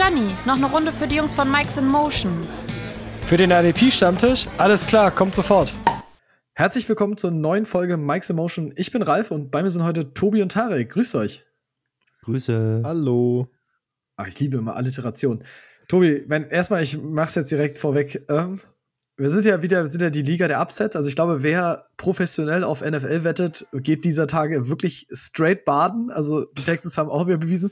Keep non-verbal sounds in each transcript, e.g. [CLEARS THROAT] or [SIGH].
Gianni, noch eine Runde für die Jungs von Mike's in Motion. Für den RDP-Stammtisch? Alles klar, kommt sofort. Herzlich willkommen zur neuen Folge Mike's Emotion. Ich bin Ralf und bei mir sind heute Tobi und Tarek. Grüßt euch. Grüße. Hallo. Ach, ich liebe immer Alliteration. Tobi, wenn, erstmal, ich mach's jetzt direkt vorweg. Ähm, wir sind ja wieder sind ja die Liga der Upsets. Also ich glaube, wer professionell auf NFL wettet, geht dieser Tage wirklich straight baden. Also die Texans haben auch wieder bewiesen.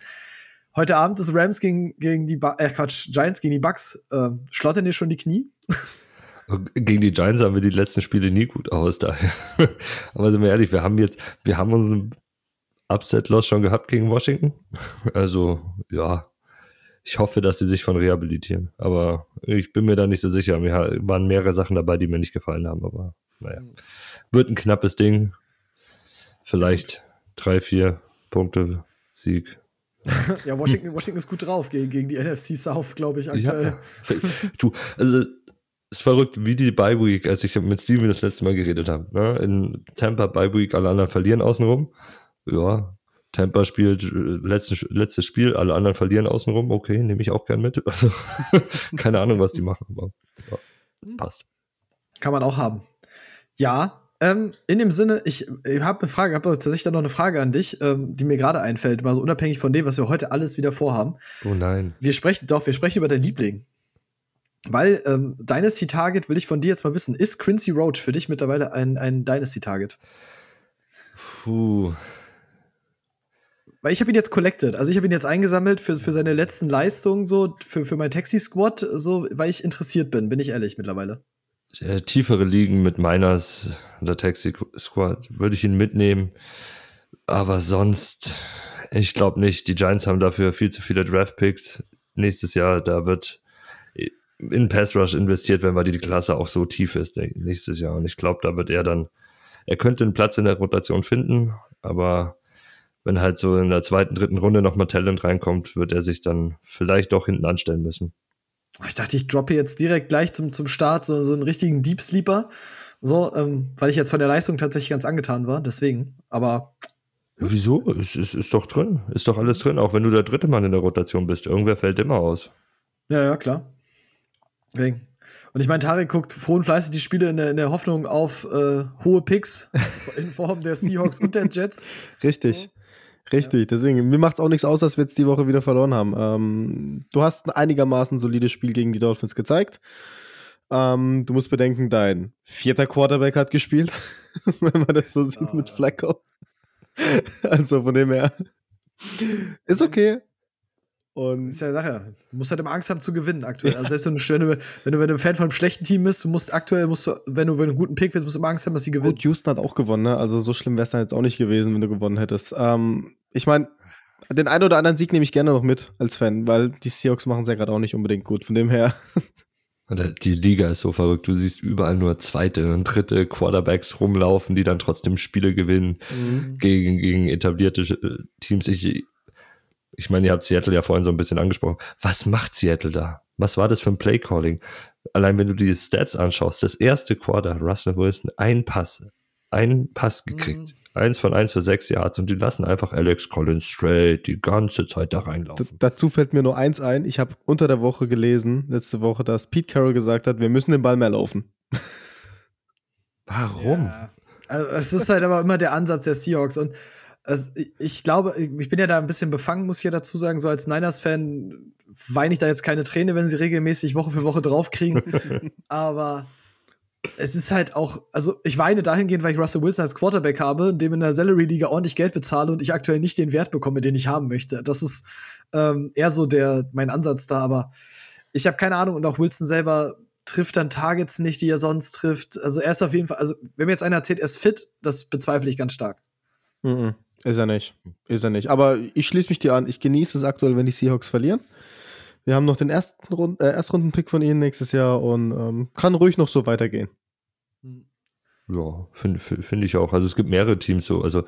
Heute Abend ist Rams gegen, gegen die ba äh, Quatsch, Giants gegen die Bucks. Ähm, schlottern dir schon die Knie? [LAUGHS] Gegen die Giants haben wir die letzten Spiele nie gut aus, daher. [LAUGHS] Aber sind wir ehrlich, wir haben jetzt, wir haben unseren Upset-Loss schon gehabt gegen Washington. [LAUGHS] Also, ja, ich hoffe, dass sie sich von rehabilitieren. Aber ich bin mir da nicht so sicher. Mir waren mehrere Sachen dabei, die mir nicht gefallen haben. Aber naja, wird ein knappes Ding. Vielleicht drei, vier Punkte Sieg. [LAUGHS] ja, Washington, Washington ist gut drauf gegen, gegen die NFC South, glaube ich, aktuell. Ja. Du, also es ist verrückt, wie die Bye Week, als ich mit Steven das letzte Mal geredet habe. Ne? In Tampa Bye Week, alle anderen verlieren außenrum. Ja, Tampa spielt äh, letztes, letztes Spiel, alle anderen verlieren außenrum. Okay, nehme ich auch gern mit. Also, [LAUGHS] keine Ahnung, was die machen, aber ja, passt. Kann man auch haben. Ja, ähm, in dem Sinne, ich, ich habe eine Frage, habe tatsächlich dann noch eine Frage an dich, ähm, die mir gerade einfällt, mal so unabhängig von dem, was wir heute alles wieder vorhaben. Oh nein. Wir sprechen, doch, wir sprechen über dein Liebling. Weil ähm, Dynasty Target will ich von dir jetzt mal wissen. Ist Quincy Roach für dich mittlerweile ein, ein Dynasty Target? Puh, weil ich habe ihn jetzt collected. Also ich habe ihn jetzt eingesammelt für, für seine letzten Leistungen, so für, für mein Taxi-Squad, so, weil ich interessiert bin, bin ich ehrlich mittlerweile. Äh, tiefere Ligen mit Miners, der Taxi-Squad, würde ich ihn mitnehmen. Aber sonst, ich glaube nicht. Die Giants haben dafür viel zu viele Draft-Picks. Nächstes Jahr, da wird in Pass Rush investiert, wenn mal die Klasse auch so tief ist nächstes Jahr. Und ich glaube, da wird er dann, er könnte einen Platz in der Rotation finden, aber wenn halt so in der zweiten, dritten Runde nochmal Talent reinkommt, wird er sich dann vielleicht doch hinten anstellen müssen. Ich dachte, ich droppe jetzt direkt gleich zum, zum Start so, so einen richtigen Deep Sleeper. So, ähm, weil ich jetzt von der Leistung tatsächlich ganz angetan war, deswegen. Aber. Wieso? Es ist, ist doch drin. Ist doch alles drin, auch wenn du der dritte Mann in der Rotation bist. Irgendwer fällt immer aus. Ja, ja, klar. Deswegen. Und ich meine, Tarek guckt froh und fleißig die Spiele in der, in der Hoffnung auf äh, hohe Picks [LAUGHS] in Form der Seahawks und der Jets. Richtig. Richtig, deswegen, mir macht es auch nichts aus, dass wir jetzt die Woche wieder verloren haben. Ähm, du hast ein einigermaßen solides Spiel gegen die Dolphins gezeigt. Ähm, du musst bedenken, dein vierter Quarterback hat gespielt, [LAUGHS] wenn man das so sieht mit. Flacco. also von dem her. Ist okay. Und ist ja Sache. Du musst halt immer Angst haben zu gewinnen aktuell. Also selbst wenn du, wenn du, wenn du, wenn du ein Fan von einem schlechten Team bist, du musst aktuell, musst du, wenn du, wenn du einen guten Pick bist, musst du immer Angst haben, dass sie gewinnen. Gut, Houston hat auch gewonnen, ne? Also so schlimm wäre es dann jetzt auch nicht gewesen, wenn du gewonnen hättest. Ähm, ich meine, den einen oder anderen Sieg nehme ich gerne noch mit als Fan, weil die Seahawks machen es ja gerade auch nicht unbedingt gut. Von dem her. [LAUGHS] Die Liga ist so verrückt. Du siehst überall nur zweite und dritte Quarterbacks rumlaufen, die dann trotzdem Spiele gewinnen mhm. gegen, gegen etablierte äh, Teams. Ich, ich meine, ihr habt Seattle ja vorhin so ein bisschen angesprochen. Was macht Seattle da? Was war das für ein Playcalling? Allein wenn du die Stats anschaust, das erste Quarter, Russell Wilson, ein Pass, ein Pass gekriegt. Mhm. Eins von eins für sechs Yards und die lassen einfach Alex Collins straight die ganze Zeit da reinlaufen. Da, dazu fällt mir nur eins ein. Ich habe unter der Woche gelesen, letzte Woche, dass Pete Carroll gesagt hat, wir müssen den Ball mehr laufen. [LAUGHS] Warum? Ja. Also, es ist halt aber immer der Ansatz der Seahawks und also ich glaube, ich bin ja da ein bisschen befangen, muss ich ja dazu sagen. So als Niners-Fan weine ich da jetzt keine Träne, wenn sie regelmäßig Woche für Woche draufkriegen. [LAUGHS] Aber es ist halt auch, also ich weine dahingehend, weil ich Russell Wilson als Quarterback habe, dem in der Salary-Liga ordentlich Geld bezahle und ich aktuell nicht den Wert bekomme, den ich haben möchte. Das ist ähm, eher so der, mein Ansatz da. Aber ich habe keine Ahnung und auch Wilson selber trifft dann Targets nicht, die er sonst trifft. Also er ist auf jeden Fall, also wenn mir jetzt einer erzählt, er ist fit, das bezweifle ich ganz stark. Mhm. Ist er nicht. Ist er nicht. Aber ich schließe mich dir an. Ich genieße es aktuell, wenn die Seahawks verlieren. Wir haben noch den ersten Rund äh, Erstrunden-Pick von ihnen nächstes Jahr und ähm, kann ruhig noch so weitergehen. Ja, finde find ich auch. Also es gibt mehrere Teams so. Also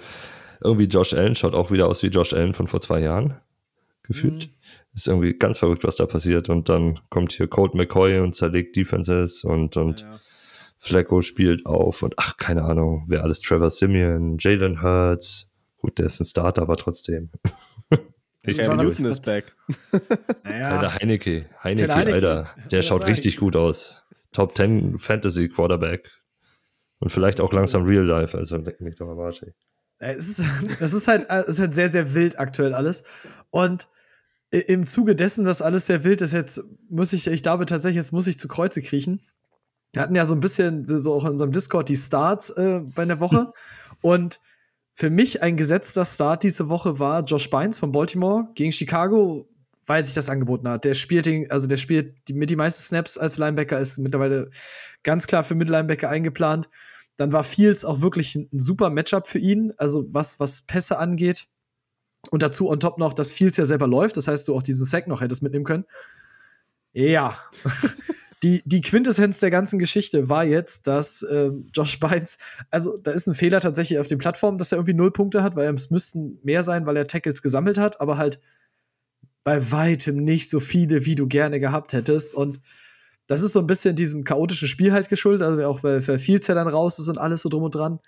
irgendwie Josh Allen schaut auch wieder aus wie Josh Allen von vor zwei Jahren. Gefühlt. Mhm. Ist irgendwie ganz verrückt, was da passiert. Und dann kommt hier Colt McCoy und zerlegt Defenses und, und ja, ja. Flacco spielt auf und ach, keine Ahnung, wer alles. Trevor Simeon, Jalen Hurts, Gut, der ist ein Starter, aber trotzdem. [LAUGHS] Richtig Cam war gut. Newton ist back. [LAUGHS] Naja, Alter, Heineke. Heineke, Heineke. Alter. Der schaut sagen. richtig gut aus. Top 10 Fantasy Quarterback. Und vielleicht Das auch langsam Real Life. Also leck mich doch am Arsch. Äh, Es ist, [LAUGHS] es ist halt, es ist halt sehr, sehr wild aktuell alles. Und i- im Zuge dessen, dass alles sehr wild ist, jetzt muss ich, ich glaube tatsächlich, jetzt muss ich zu Kreuze kriechen. Wir hatten ja so ein bisschen so so auch in unserem Discord die Starts äh, bei der Woche. [LAUGHS] Und für mich ein gesetzter Start diese Woche war Josh Bynes von Baltimore gegen Chicago, weil sich das angeboten hat. Der spielt den, also der spielt mit die meisten Snaps als Linebacker, ist mittlerweile ganz klar für Mittellinebacker eingeplant. Dann war Fields auch wirklich ein, ein super Matchup für ihn, also was, was Pässe angeht. Und dazu on top noch, dass Fields ja selber läuft, das heißt, du auch diesen Sack noch hättest mitnehmen können. Ja. [LAUGHS] die, die Quintessenz der ganzen Geschichte war jetzt, dass ähm, Josh Bynes, also da ist ein Fehler tatsächlich auf den Plattformen, dass er irgendwie null Punkte hat, weil es müssten mehr sein, weil er Tackles gesammelt hat, aber halt bei weitem nicht so viele, wie du gerne gehabt hättest. Und das ist so ein bisschen diesem chaotischen Spiel halt geschuldet, also auch weil, ja dann raus ist und alles so drum und dran.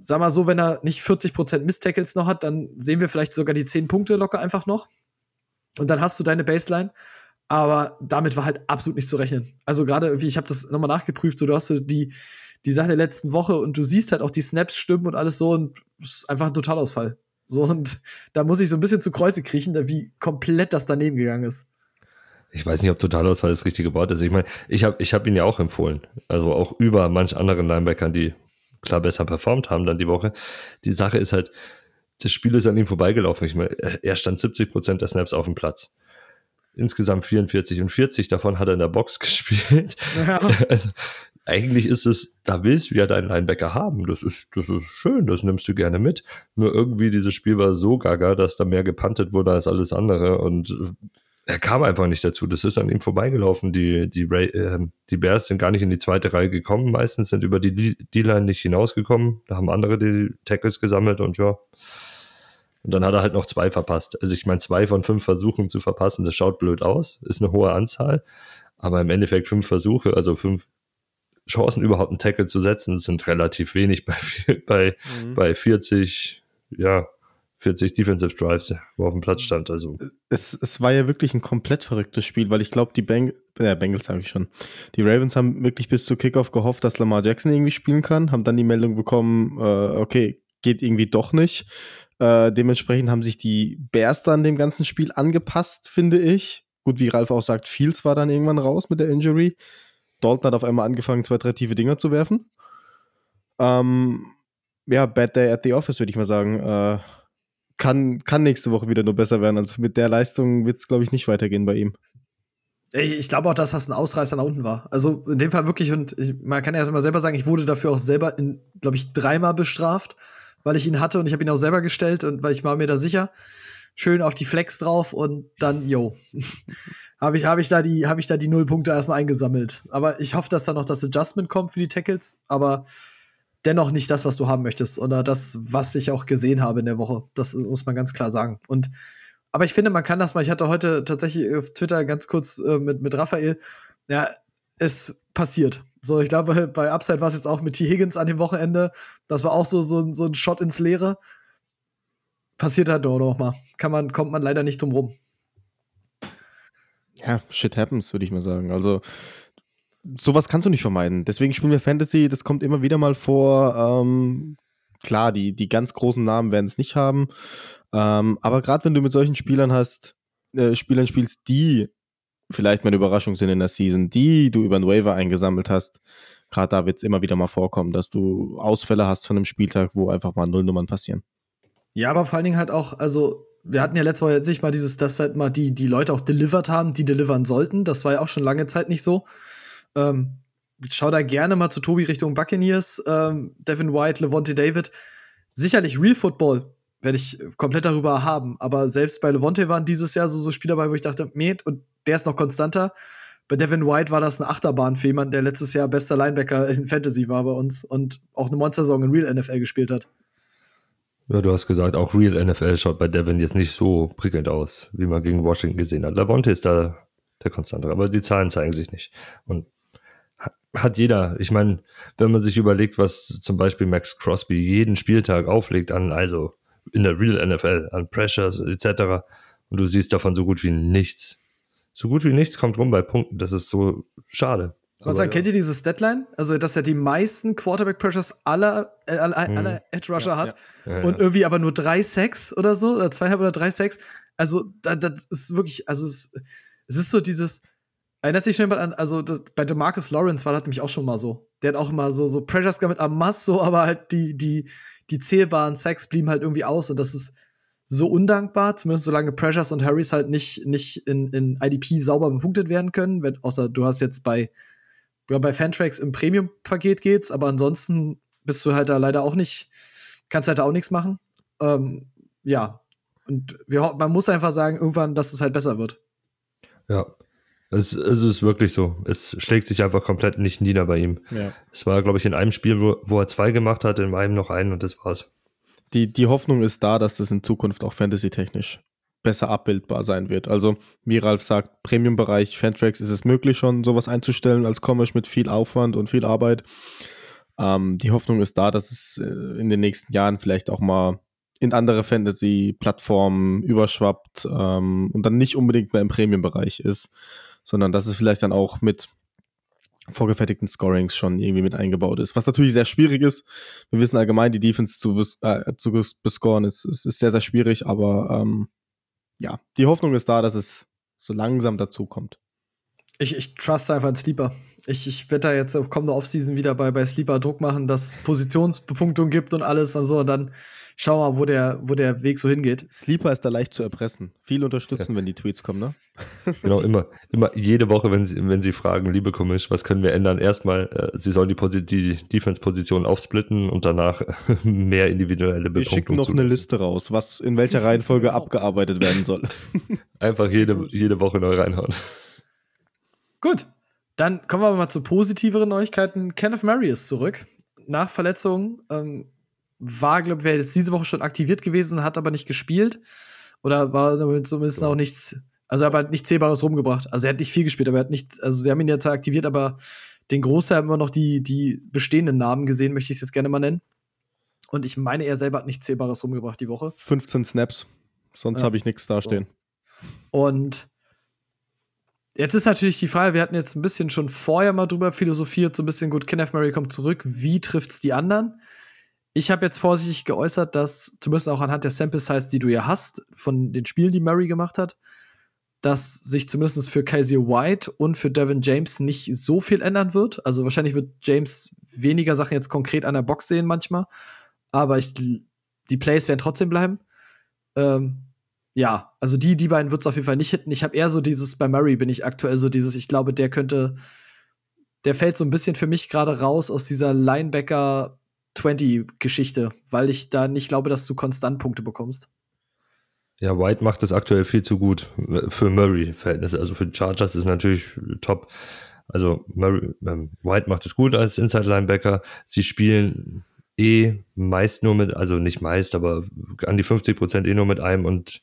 Sag mal so, wenn er nicht 40% Miss-Tackles noch hat, dann sehen wir vielleicht sogar die 10 Punkte locker einfach noch. Und dann hast du deine Baseline. Aber damit war halt absolut nicht zu rechnen. Also gerade, ich habe das nochmal nachgeprüft, so du hast so die, die Sache der letzten Woche und du siehst halt auch die Snaps stimmen und alles so und es ist einfach ein Totalausfall. So und da muss ich so ein bisschen zu Kreuze kriechen, wie komplett das daneben gegangen ist. Ich weiß nicht, ob Totalausfall das richtige Wort ist. Ich meine, ich habe ich hab ihn ja auch empfohlen. Also auch über manch anderen Linebackern, die klar besser performt haben dann die Woche. Die Sache ist halt, das Spiel ist an ihm vorbeigelaufen. Ich meine, er stand 70 Prozent der Snaps auf dem Platz. Insgesamt 44 und 40 davon hat er in der Box [LAUGHS] gespielt. Ja. Also eigentlich ist es, da willst du ja deinen Linebacker haben. Das ist, das ist schön, das nimmst du gerne mit. Nur irgendwie dieses Spiel war so gaga, dass da mehr gepantet wurde als alles andere und äh, er kam einfach nicht dazu. Das ist an ihm vorbeigelaufen. Die, die, Ra- äh, die Bears sind gar nicht in die zweite Reihe gekommen. Meistens sind über die D-Line nicht hinausgekommen. Da haben andere die Tackles gesammelt und ja. Und dann hat er halt noch zwei verpasst. Also ich meine, zwei von fünf Versuchen zu verpassen, das schaut blöd aus, ist eine hohe Anzahl. Aber im Endeffekt fünf Versuche, also fünf Chancen überhaupt einen Tackle zu setzen, sind relativ wenig bei, [LAUGHS] bei, Mhm. bei 40, ja, 40 Defensive Drives, wo auf dem Platz stand. Also Es, es war ja wirklich ein komplett verrücktes Spiel, weil ich glaube, die Beng äh, Bengals sage ich schon. Die Ravens haben wirklich bis zu Kickoff gehofft, dass Lamar Jackson irgendwie spielen kann, haben dann die Meldung bekommen, äh, okay, geht irgendwie doch nicht. Äh, dementsprechend haben sich die Bears dann dem ganzen Spiel angepasst, finde ich. Gut, wie Ralf auch sagt, Fields war dann irgendwann raus mit der Injury. Dalton hat auf einmal angefangen, zwei, drei tiefe Dinger zu werfen. Ähm, ja, Bad Day at the Office, würde ich mal sagen. Äh, kann, kann nächste Woche wieder nur besser werden. Also mit der Leistung wird es, glaube ich, nicht weitergehen bei ihm. Ich, glaube auch, dass das ein Ausreißer nach unten war. Also in dem Fall wirklich, und ich, man kann ja erst mal selber sagen, ich wurde dafür auch selber, glaube ich, dreimal bestraft, weil ich ihn hatte und ich habe ihn auch selber gestellt und weil ich war mir da sicher. Schön auf die Flex drauf und dann, yo, [LAUGHS] habe ich, hab ich, da die- hab ich da die Nullpunkte erstmal eingesammelt. Aber ich hoffe, dass da noch das Adjustment kommt für die Tackles, aber dennoch nicht das, was du haben möchtest oder das, was ich auch gesehen habe in der Woche. Das muss man ganz klar sagen. Und aber ich finde, man kann das mal. Ich hatte heute tatsächlich auf Twitter ganz kurz äh, mit, mit Raphael. Ja, es passiert. So, ich glaube, [LAUGHS] bei Upside war es jetzt auch mit T. Higgins an dem Wochenende. Das war auch so, so, ein- so ein Shot ins Leere. Passiert halt doch noch mal. Kann man, kommt man leider nicht drum rum. Ja, shit happens, würde ich mal sagen. Also, sowas kannst du nicht vermeiden. Deswegen spielen wir Fantasy, das kommt immer wieder mal vor. Ähm, klar, die, die ganz großen Namen werden es nicht haben. Ähm, aber gerade wenn du mit solchen Spielern hast, äh, Spielern spielst, die vielleicht mal eine Überraschung sind in der Season, die du über den Waiver eingesammelt hast, gerade da wird es immer wieder mal vorkommen, dass du Ausfälle hast von einem Spieltag, wo einfach mal Nullnummern passieren. Ja, aber vor allen Dingen halt auch, also, wir hatten ja letzte Woche jetzt nicht mal dieses, dass halt mal die, die Leute auch delivered haben, die delivern sollten. Das war ja auch schon lange Zeit nicht so. Ähm, schau da gerne mal zu Tobi Richtung Buccaneers, ähm, Devin White, Levante David. Sicherlich Real Football werde ich komplett darüber haben, aber selbst bei Levante waren dieses Jahr so, so Spieler dabei, wo ich dachte, nee, und der ist noch konstanter. Bei Devin White war das eine Achterbahn für jemanden, der letztes Jahr bester Linebacker in Fantasy war bei uns und auch eine Monster-Saison in Real NFL gespielt hat. Ja, du hast gesagt, auch Real NFL schaut bei Devin jetzt nicht so prickelnd aus, wie man gegen Washington gesehen hat. Lavonte ist da der Konstantere, aber die Zahlen zeigen sich nicht. Und ha- hat jeder, ich meine, wenn man sich überlegt, was zum Beispiel Max Crosby jeden Spieltag auflegt an, also in der Real NFL, an Pressures etc. Und du siehst davon so gut wie nichts. So gut wie nichts kommt rum bei Punkten. Das ist so schade. Und sagen, ja. kennt ihr dieses Deadline? Also, dass er die meisten Quarterback-Pressures aller, äh, aller, hm. aller Edge-Rusher ja, hat ja. und irgendwie aber nur drei Sacks oder so, oder zweieinhalb oder drei Sacks. Also, das, das ist wirklich, also es, es ist so dieses, Erinnert sich schon jemand an, also das, bei DeMarcus Lawrence war das nämlich auch schon mal so. Der hat auch immer so, so Pressures mit Amas, so, aber halt die, die, die zählbaren Sacks blieben halt irgendwie aus und das ist so undankbar, zumindest solange Pressures und Harrys halt nicht, nicht in, in IDP sauber bepunktet werden können, wenn, außer du hast jetzt bei, ja, bei Fantrax im Premium-Paket geht's, aber ansonsten bist du halt da leider auch nicht, kannst halt da auch nichts machen. Ähm, ja. Und wir, man muss einfach sagen, irgendwann, dass es halt besser wird. Ja, es, es ist wirklich so. Es schlägt sich einfach komplett nicht nieder bei ihm. Ja. Es war, glaube ich, in einem Spiel, wo, wo er zwei gemacht hat, in einem noch einen und das war's. Die, die Hoffnung ist da, dass das in Zukunft auch fantasy-technisch besser abbildbar sein wird. Also, wie Ralf sagt, Premium-Bereich Fantrax ist es möglich, schon sowas einzustellen als Commerce mit viel Aufwand und viel Arbeit. Ähm, die Hoffnung ist da, dass es äh, in den nächsten Jahren vielleicht auch mal in andere Fantasy-Plattformen überschwappt ähm, und dann nicht unbedingt mehr im Premium-Bereich ist sondern dass es vielleicht dann auch mit vorgefertigten Scorings schon irgendwie mit eingebaut ist. Was natürlich sehr schwierig ist. Wir wissen allgemein, die Defense zu, bes äh, zu bescoren ist, ist, ist, sehr, sehr schwierig, aber ähm, ja, die Hoffnung ist da, dass es so langsam dazu kommt. Ich, ich trust einfach in Sleeper. Ich, ich werde da jetzt auf kommende Offseason wieder bei, bei Sleeper Druck machen, dass Positionsbepunktung gibt und alles und so. Und dann schau mal, wo der, wo der Weg so hingeht. Sleeper ist da leicht zu erpressen. Viel unterstützen, ja. wenn die Tweets kommen, ne? [LAUGHS] Genau, immer, immer jede Woche, wenn sie, wenn sie fragen, liebe Komisch, was können wir ändern? Erstmal, äh, sie sollen die, die Defense-Position aufsplitten und danach [LAUGHS] mehr individuelle Bepunktung Wir schicken noch zulassen. eine Liste raus, was in welcher [LAUGHS] Reihenfolge abgearbeitet werden soll. Einfach jede, jede Woche neu reinhauen. Gut, dann kommen wir mal zu positiveren Neuigkeiten. Kenneth Murray ist zurück. Nach Verletzung ähm, war, glaube ich, wäre jetzt diese Woche schon aktiviert gewesen, hat aber nicht gespielt. Oder war zumindest auch nichts, also er hat nichts Zählbares rumgebracht. Also er hat nicht viel gespielt, aber er hat nicht, also sie haben ihn jetzt aktiviert, aber den Großteil haben immer noch die, die bestehenden Namen gesehen, möchte ich es jetzt gerne mal nennen. Und ich meine, er selber hat nichts Zählbares rumgebracht die Woche. 15 Snaps. Sonst ja, habe ich nichts dastehen. So. Und jetzt ist natürlich die Frage, wir hatten jetzt ein bisschen schon vorher mal drüber philosophiert, so ein bisschen gut, Kenneth Murray kommt zurück, wie trifft es die anderen? Ich habe jetzt vorsichtig geäußert, dass zumindest auch anhand der Sample Size, die du ja hast, von den Spielen, die Murray gemacht hat, dass sich zumindest für Kaiser White und für Devin James nicht so viel ändern wird. Also wahrscheinlich wird James weniger Sachen jetzt konkret an der Box sehen manchmal, aber ich, die Plays werden trotzdem bleiben. Ähm, ja, also die, die beiden wird es auf jeden Fall nicht hitten. Ich habe eher so dieses, bei Murray bin ich aktuell so dieses, ich glaube, der könnte, der fällt so ein bisschen für mich gerade raus aus dieser Linebacker 20-Geschichte, weil ich da nicht glaube, dass du konstant Punkte bekommst. Ja, White macht das aktuell viel zu gut für Murray-Verhältnisse. Also für Chargers ist natürlich top. Also Murray, ähm, White macht es gut als Inside-Linebacker. Sie spielen eh meist nur mit, also nicht meist, aber an die 50 Prozent eh nur mit einem und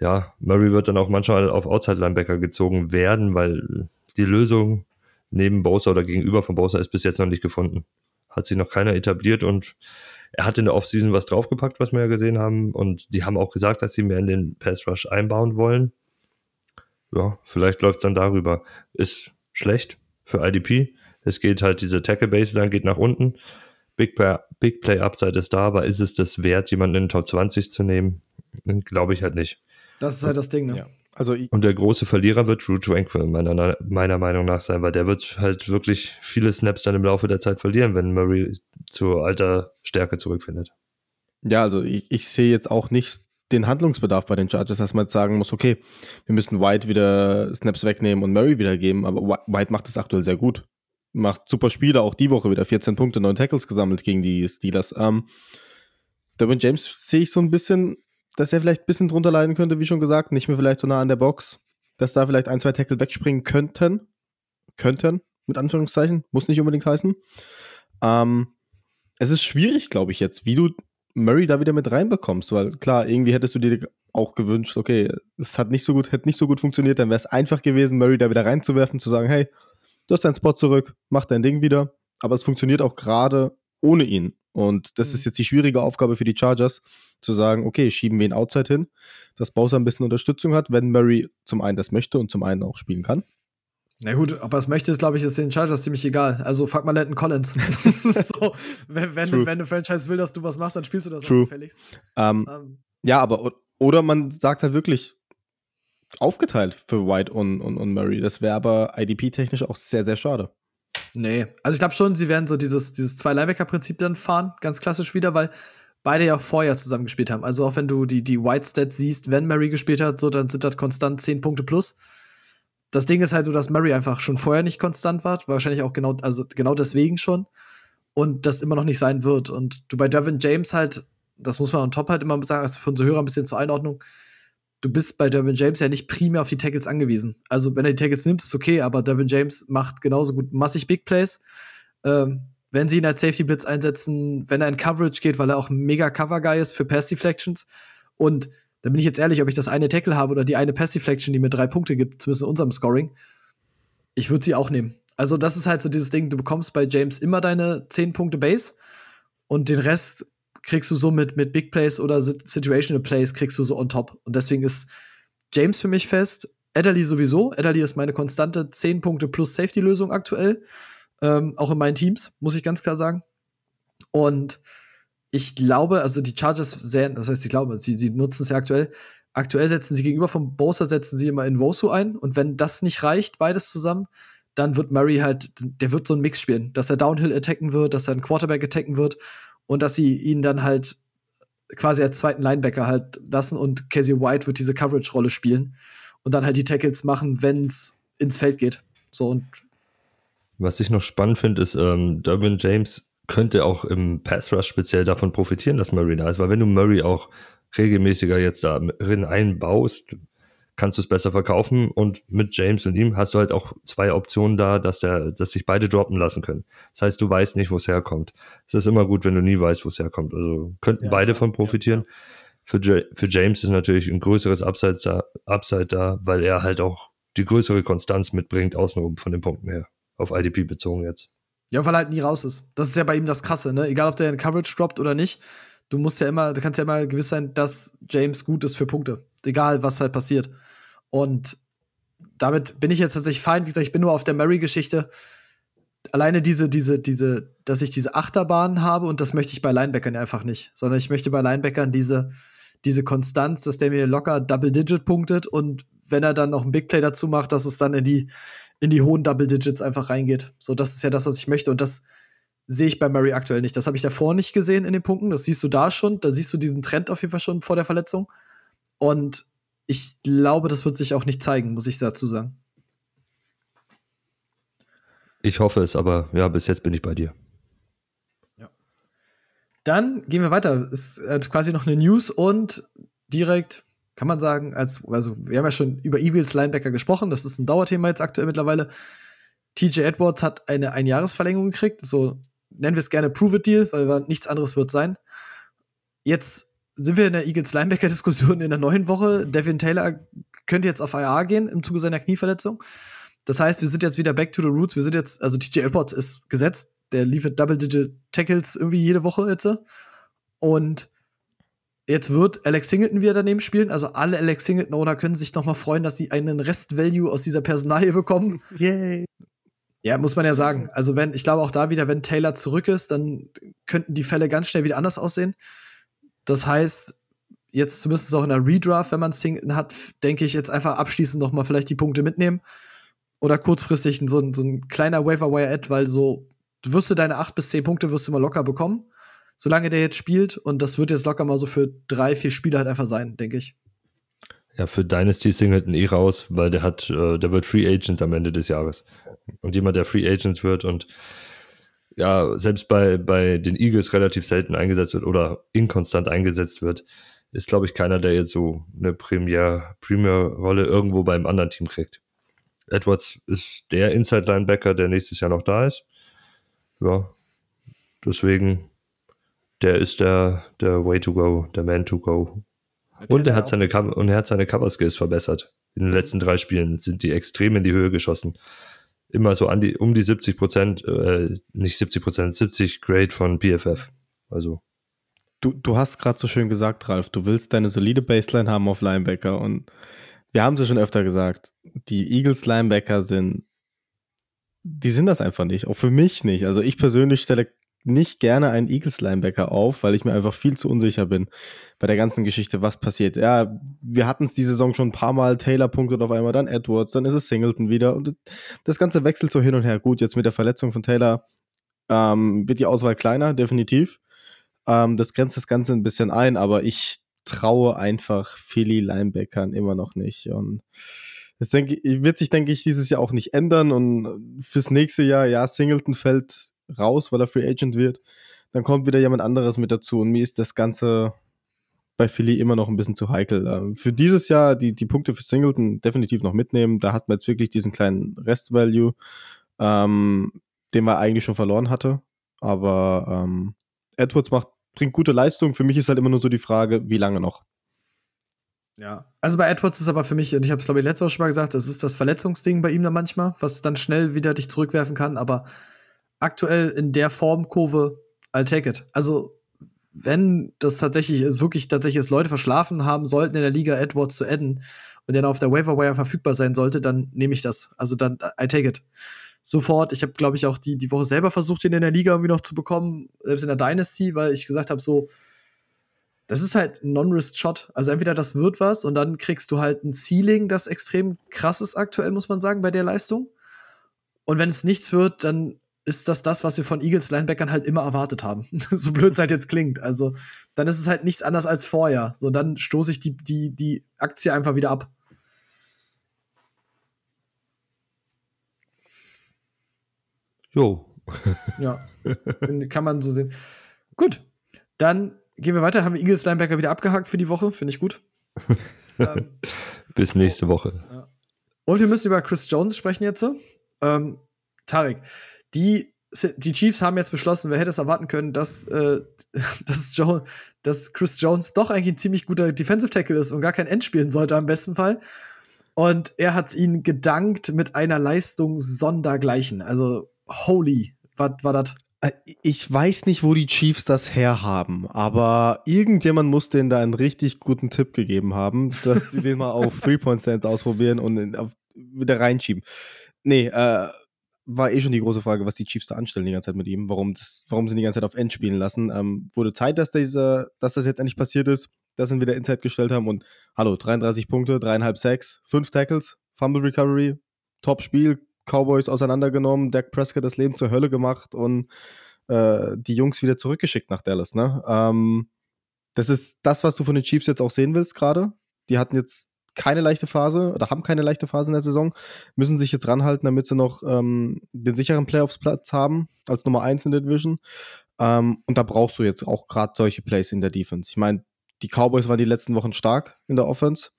ja, Murray wird dann auch manchmal auf Outside-Linebacker gezogen werden, weil die Lösung neben Bowser oder gegenüber von Bowser ist bis jetzt noch nicht gefunden hat sich noch keiner etabliert und er hat in der Offseason was draufgepackt, was wir ja gesehen haben. Und die haben auch gesagt, dass sie mehr in den Pass Rush einbauen wollen. Ja, vielleicht läuft es dann darüber. Ist schlecht für IDP. Es geht halt, diese Tackle Baseline geht nach unten. Big Play, Big Play Upside ist da, aber ist es das wert, jemanden in den Top 20 zu nehmen? Glaube ich halt nicht. Das ist halt das Ding, ne? Ja. Also und der große Verlierer wird Drew Tranquil, meiner, meiner Meinung nach sein, weil der wird halt wirklich viele Snaps dann im Laufe der Zeit verlieren, wenn Murray zur alter Stärke zurückfindet. Ja, also ich, ich sehe jetzt auch nicht den Handlungsbedarf bei den Chargers, dass man jetzt sagen muss, okay, wir müssen White wieder Snaps wegnehmen und Murray wiedergeben, aber White macht das aktuell sehr gut. Macht super Spiele, auch die Woche wieder 14 Punkte, 9 Tackles gesammelt gegen die Steelers. Ähm, Derwin James sehe ich so ein bisschen dass er vielleicht ein bisschen drunter leiden könnte, wie schon gesagt, nicht mehr vielleicht so nah an der Box, dass da vielleicht ein, zwei Tackle wegspringen könnten. Könnten, mit Anführungszeichen, muss nicht unbedingt heißen. Ähm, es ist schwierig, glaube ich, jetzt, wie du Murray da wieder mit reinbekommst, weil klar, irgendwie hättest du dir auch gewünscht, okay, es hat nicht so gut, hätte nicht so gut funktioniert, dann wäre es einfach gewesen, Murray da wieder reinzuwerfen, zu sagen, hey, du hast deinen Spot zurück, mach dein Ding wieder. Aber es funktioniert auch gerade ohne ihn. Und das Mhm. ist jetzt die schwierige Aufgabe für die Chargers, zu sagen, okay, schieben wir ihn outside hin, dass Bowser ein bisschen Unterstützung hat, wenn Murray zum einen das möchte und zum einen auch spielen kann. Na gut, ob er es möchte, ist, glaube ich, ist den Chargers ziemlich egal. Also fuck mal Landon Collins. [LAUGHS] so, wenn, wenn, True. wenn eine Franchise will, dass du was machst, dann spielst du das True. gefälligst. Ähm, Ähm, ja, aber oder man sagt halt wirklich aufgeteilt für White und, und, und Murray. Das wäre aber IDP-technisch auch sehr, sehr schade. Nee. Also ich glaube schon, sie werden so dieses, dieses Zwei-Linebacker-Prinzip dann fahren, ganz klassisch wieder, weil beide ja vorher zusammen gespielt haben. Also auch wenn du die, die White-Stats siehst, wenn Murray gespielt hat, so, dann sind das konstant 10 Punkte plus. Das Ding ist halt nur, dass Murray einfach schon vorher nicht konstant war. Wahrscheinlich auch genau, also genau deswegen schon. Und das immer noch nicht sein wird. Und du bei Devin James halt, das muss man on top halt immer sagen, also für unsere Hörer ein bisschen zur Einordnung. Du bist bei Devin James ja nicht primär auf die Tackles angewiesen. Also, wenn er die Tackles nimmt, ist okay, aber Devin James macht genauso gut massig Big Plays. Ähm, wenn sie ihn als Safety Blitz einsetzen, wenn er in Coverage geht, weil er auch ein mega Cover Guy ist für Pass Deflections. Und da bin ich jetzt ehrlich, ob ich das eine Tackle habe oder die eine Pass Deflection, die mir drei Punkte gibt, zumindest in unserem Scoring, ich würde sie auch nehmen. Also, das ist halt so dieses Ding, du bekommst bei James immer deine 10 Punkte Base und den Rest kriegst du so mit, mit Big Plays oder Sit- Situational Plays kriegst du so on top. Und deswegen ist James für mich fest. Adderley sowieso. Adderley ist meine konstante 10 Punkte plus Safety-Lösung aktuell. Ähm, auch in meinen Teams, muss ich ganz klar sagen. Und ich glaube, also die Chargers sehr, das heißt, ich glaube, sie, sie nutzen es ja aktuell. Aktuell setzen sie gegenüber vom Bowser, setzen sie immer in Wosu ein. Und wenn das nicht reicht, beides zusammen, dann wird Murray halt, der wird so einen Mix spielen, dass er Downhill attacken wird, dass er einen Quarterback attacken wird und dass sie ihn dann halt quasi als zweiten Linebacker halt lassen und Casey White wird diese Coverage-Rolle spielen und dann halt die Tackles machen, wenn es ins Feld geht. So und Was ich noch spannend finde, ist, ähm, Derwin James könnte auch im Pass Rush speziell davon profitieren, dass Murray da ist, weil wenn du Murray auch regelmäßiger jetzt da einbaust, kannst du es besser verkaufen und mit James und ihm hast du halt auch zwei Optionen da, dass der, dass sich beide droppen lassen können. Das heißt, du weißt nicht, wo es herkommt. Es ist immer gut, wenn du nie weißt, wo es herkommt. Also könnten Ja, beide klar. von profitieren. Für, Ja- für James ist natürlich ein größeres Upside da, Upside da, weil er halt auch die größere Konstanz mitbringt, außenrum von den Punkten her. Auf IDP bezogen jetzt. ja, weil er halt nie raus ist. Das ist ja bei ihm das Krasse, ne? Egal, ob der in Coverage droppt oder nicht. Du musst ja immer, du kannst ja immer gewiss sein, dass James gut ist für Punkte. Egal, was halt passiert. Und damit bin ich jetzt tatsächlich fein. Wie gesagt, ich bin nur auf der Murray-Geschichte. Alleine diese, diese, diese, dass ich diese Achterbahn habe und das möchte ich bei Linebackern einfach nicht. Sondern ich möchte bei Linebackern diese, diese Konstanz, dass der mir locker Double-Digit punktet und wenn er dann noch ein Big Play dazu macht, dass es dann in die, in die hohen Double Digits einfach reingeht. So, das ist ja das, was ich möchte. Und das sehe ich bei Murray aktuell nicht. Das habe ich davor nicht gesehen in den Punkten. Das siehst du da schon. Da siehst du diesen Trend auf jeden Fall schon vor der Verletzung. Und ich glaube, das wird sich auch nicht zeigen, muss ich dazu sagen. Ich hoffe es, aber ja, bis jetzt bin ich bei dir. Dann gehen wir weiter. Es ist äh, quasi noch eine News und direkt kann man sagen, als, also wir haben ja schon über Eagles Linebacker gesprochen, das ist ein Dauerthema jetzt aktuell mittlerweile. TJ Edwards hat eine Einjahresverlängerung gekriegt, so nennen wir es gerne Prove It Deal, weil nichts anderes wird sein. Jetzt sind wir in der Eagles Linebacker-Diskussion in der neuen Woche. Devin Taylor könnte jetzt auf IR gehen im Zuge seiner Knieverletzung. Das heißt, wir sind jetzt wieder back to the roots. Wir sind jetzt, also TJ Edwards ist gesetzt. Der liefert Double-Digit Tackles irgendwie jede Woche jetzt. Und jetzt wird Alex Singleton wieder daneben spielen. Also alle Alex Singleton-Owner können sich noch mal freuen, dass sie einen Rest-Value aus dieser Personalie bekommen. Yay. Ja, muss man ja sagen. Also wenn, ich glaube auch da wieder, wenn Taylor zurück ist, dann könnten die Fälle ganz schnell wieder anders aussehen. Das heißt, jetzt zumindest auch in der Redraft, wenn man Singleton hat, denke ich jetzt einfach abschließend noch mal vielleicht die Punkte mitnehmen. Oder kurzfristig so, ein- so ein kleiner Waiver-Wire-Ad, weil so, du wirst du deine 8 bis 10 Punkte wirst du mal locker bekommen, solange der jetzt spielt. Und das wird jetzt locker mal so für drei, vier Spiele halt einfach sein, denke ich. Ja, für Dynasty Singleton eh raus, weil der hat, äh, der wird Free Agent am Ende des Jahres. Und jemand, der Free Agent wird und ja, selbst bei, bei den Eagles relativ selten eingesetzt wird oder inkonstant eingesetzt wird, ist, glaube ich, keiner, der jetzt so eine Premier, Premier-Rolle irgendwo beim anderen Team kriegt. Edwards ist der Inside-Linebacker, der nächstes Jahr noch da ist. Ja, deswegen, der ist der, der Way to go, der Man to go. Und er hat seine und er hat seine Cover Skills verbessert. In den letzten drei Spielen sind die extrem in die Höhe geschossen. Immer so an die, um die 70 Prozent, äh, nicht 70 Prozent, 70 Grade von PFF. Also. Du, du hast gerade so schön gesagt, Ralf, du willst deine solide Baseline haben auf Linebacker und wir haben es ja schon öfter gesagt, die Eagles Linebacker sind, die sind das einfach nicht, auch für mich nicht. Also ich persönlich stelle nicht gerne einen Eagles Linebacker auf, weil ich mir einfach viel zu unsicher bin bei der ganzen Geschichte, was passiert. Ja, wir hatten es die Saison schon ein paar Mal, Taylor punktet auf einmal, dann Edwards, dann ist es Singleton wieder und das Ganze wechselt so hin und her. Gut, jetzt mit der Verletzung von Taylor ähm, wird die Auswahl kleiner, definitiv. Ähm, das grenzt das Ganze ein bisschen ein, aber ich traue einfach Philly Linebackern immer noch nicht und das denke, wird sich, denke ich, dieses Jahr auch nicht ändern und fürs nächste Jahr, ja, Singleton fällt raus, weil er Free Agent wird. Dann kommt wieder jemand anderes mit dazu und mir ist das Ganze bei Philly immer noch ein bisschen zu heikel. Ähm, für dieses Jahr die, die Punkte für Singleton definitiv noch mitnehmen. Da hat man jetzt wirklich diesen kleinen Rest-Value, ähm, den man eigentlich schon verloren hatte. Aber ähm, Edwards macht, bringt gute Leistung. Für mich ist halt immer nur so die Frage, wie lange noch. Ja, also bei Edwards ist aber für mich, und ich habe es glaube ich letztes Mal schon mal gesagt, das ist das Verletzungsding bei ihm dann manchmal, was dann schnell wieder dich zurückwerfen kann. Aber aktuell in der Formkurve, I'll take it. Also, wenn das tatsächlich wirklich tatsächlich es Leute verschlafen haben sollten in der Liga, Edwards zu adden und der auf der Waiver Wire verfügbar sein sollte, dann nehme ich das. Also dann, I take it. Sofort. Ich habe, glaube ich, auch die, die Woche selber versucht, ihn in der Liga irgendwie noch zu bekommen, selbst in der Dynasty, weil ich gesagt habe, so, das ist halt ein Non-Risk-Shot. Also entweder das wird was und dann kriegst du halt ein Ceiling, das extrem krass ist aktuell, muss man sagen, bei der Leistung. Und wenn es nichts wird, dann ist das das, was wir von Eagles Linebackern halt immer erwartet haben. [LAUGHS] so blöd es halt jetzt klingt. Also, dann ist es halt nichts anderes als vorher. So, dann stoße ich die, die, die Aktie einfach wieder ab. Jo. ja, kann man so sehen. Gut, dann gehen wir weiter. Haben wir Eagles Linebacker wieder abgehakt für die Woche. Finde ich gut. ähm, [LAUGHS] Bis nächste Woche. Ja. Und wir müssen über Chris Jones sprechen jetzt. Ähm, Tarek, die, die Chiefs haben jetzt beschlossen, wer hätte es erwarten können, dass, äh, [LAUGHS] dass, Joe, dass Chris Jones doch eigentlich ein ziemlich guter Defensive Tackle ist und gar kein End spielen sollte am besten Fall. Und er hat es ihnen gedankt mit einer Leistung sondergleichen. Also, holy, was war das? Äh, ich weiß nicht, wo die Chiefs das herhaben, aber irgendjemand muss denen da einen richtig guten Tipp gegeben haben, dass sie den mal auf [LAUGHS] Three-Point-Stands ausprobieren und in, auf, wieder reinschieben. Nee, äh, war eh schon die große Frage, was die Chiefs da anstellen die ganze Zeit mit ihm. Warum, das, warum sie die ganze Zeit auf End spielen lassen. Ähm, wurde Zeit, dass, diese, dass das jetzt endlich passiert ist, dass sie ihn wieder Inside gestellt haben. Und hallo, 33 Punkte, dreieinhalb Sacks, fünf Tackles, Fumble Recovery, Top-Spiel, Cowboys auseinandergenommen, Dak Prescott das Leben zur Hölle gemacht und äh, die Jungs wieder zurückgeschickt nach Dallas. Ne? Ähm, das ist das, was du von den Chiefs jetzt auch sehen willst gerade. Die hatten jetzt keine leichte Phase oder haben keine leichte Phase in der Saison, müssen sich jetzt ranhalten, damit sie noch ähm, den sicheren Playoffs-Platz haben, als Nummer 1 in der Division. Ähm, und da brauchst du jetzt auch gerade solche Plays in der Defense. Ich meine, die Cowboys waren die letzten Wochen stark in der Offense.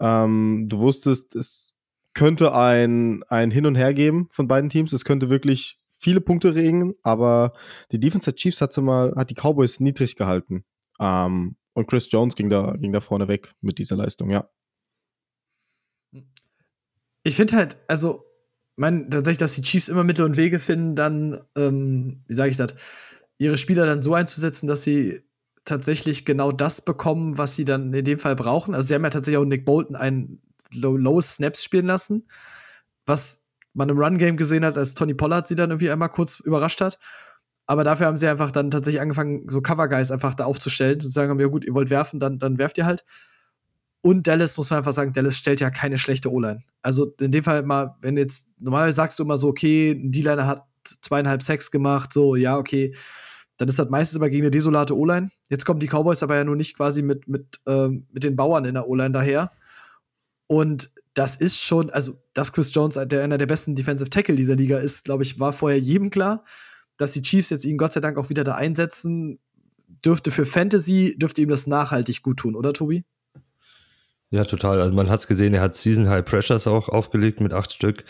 Ähm, du wusstest, es könnte ein, ein Hin und Her geben von beiden Teams. Es könnte wirklich viele Punkte regen, aber die Defense der Chiefs hat, sie mal, hat die Cowboys niedrig gehalten. Ähm, und Chris Jones ging da, ging da vorne weg mit dieser Leistung, ja. Ich finde halt, also, mein, tatsächlich, dass die Chiefs immer Mittel und Wege finden, dann, ähm, wie sage ich das, ihre Spieler dann so einzusetzen, dass sie tatsächlich genau das bekommen, was sie dann in dem Fall brauchen. Also, sie haben ja tatsächlich auch Nick Bolton einen Low, Low Snaps spielen lassen, was man im Run-Game gesehen hat, als Tony Pollard sie dann irgendwie einmal kurz überrascht hat. Aber dafür haben sie einfach dann tatsächlich angefangen, so Cover-Guys einfach da aufzustellen und sagen, ja gut, ihr wollt werfen, dann, dann werft ihr halt. Und Dallas muss man einfach sagen, Dallas stellt ja keine schlechte O-Line. Also in dem Fall mal, wenn jetzt, normalerweise sagst du immer so, okay, ein D-Liner hat zweieinhalb Sex gemacht, so, ja, okay. Dann ist das meistens immer gegen eine desolate O-Line. Jetzt kommen die Cowboys aber ja nur nicht quasi mit, mit, ähm, mit den Bauern in der O-Line daher. Und das ist schon, also, dass Chris Jones der einer der besten Defensive Tackle dieser Liga ist, glaube ich, war vorher jedem klar. Dass die Chiefs jetzt ihn Gott sei Dank auch wieder da einsetzen, dürfte für Fantasy, dürfte ihm das nachhaltig gut tun, oder Tobi? Ja, total. Also man hat es gesehen, er hat Season High Pressures auch aufgelegt mit acht Stück.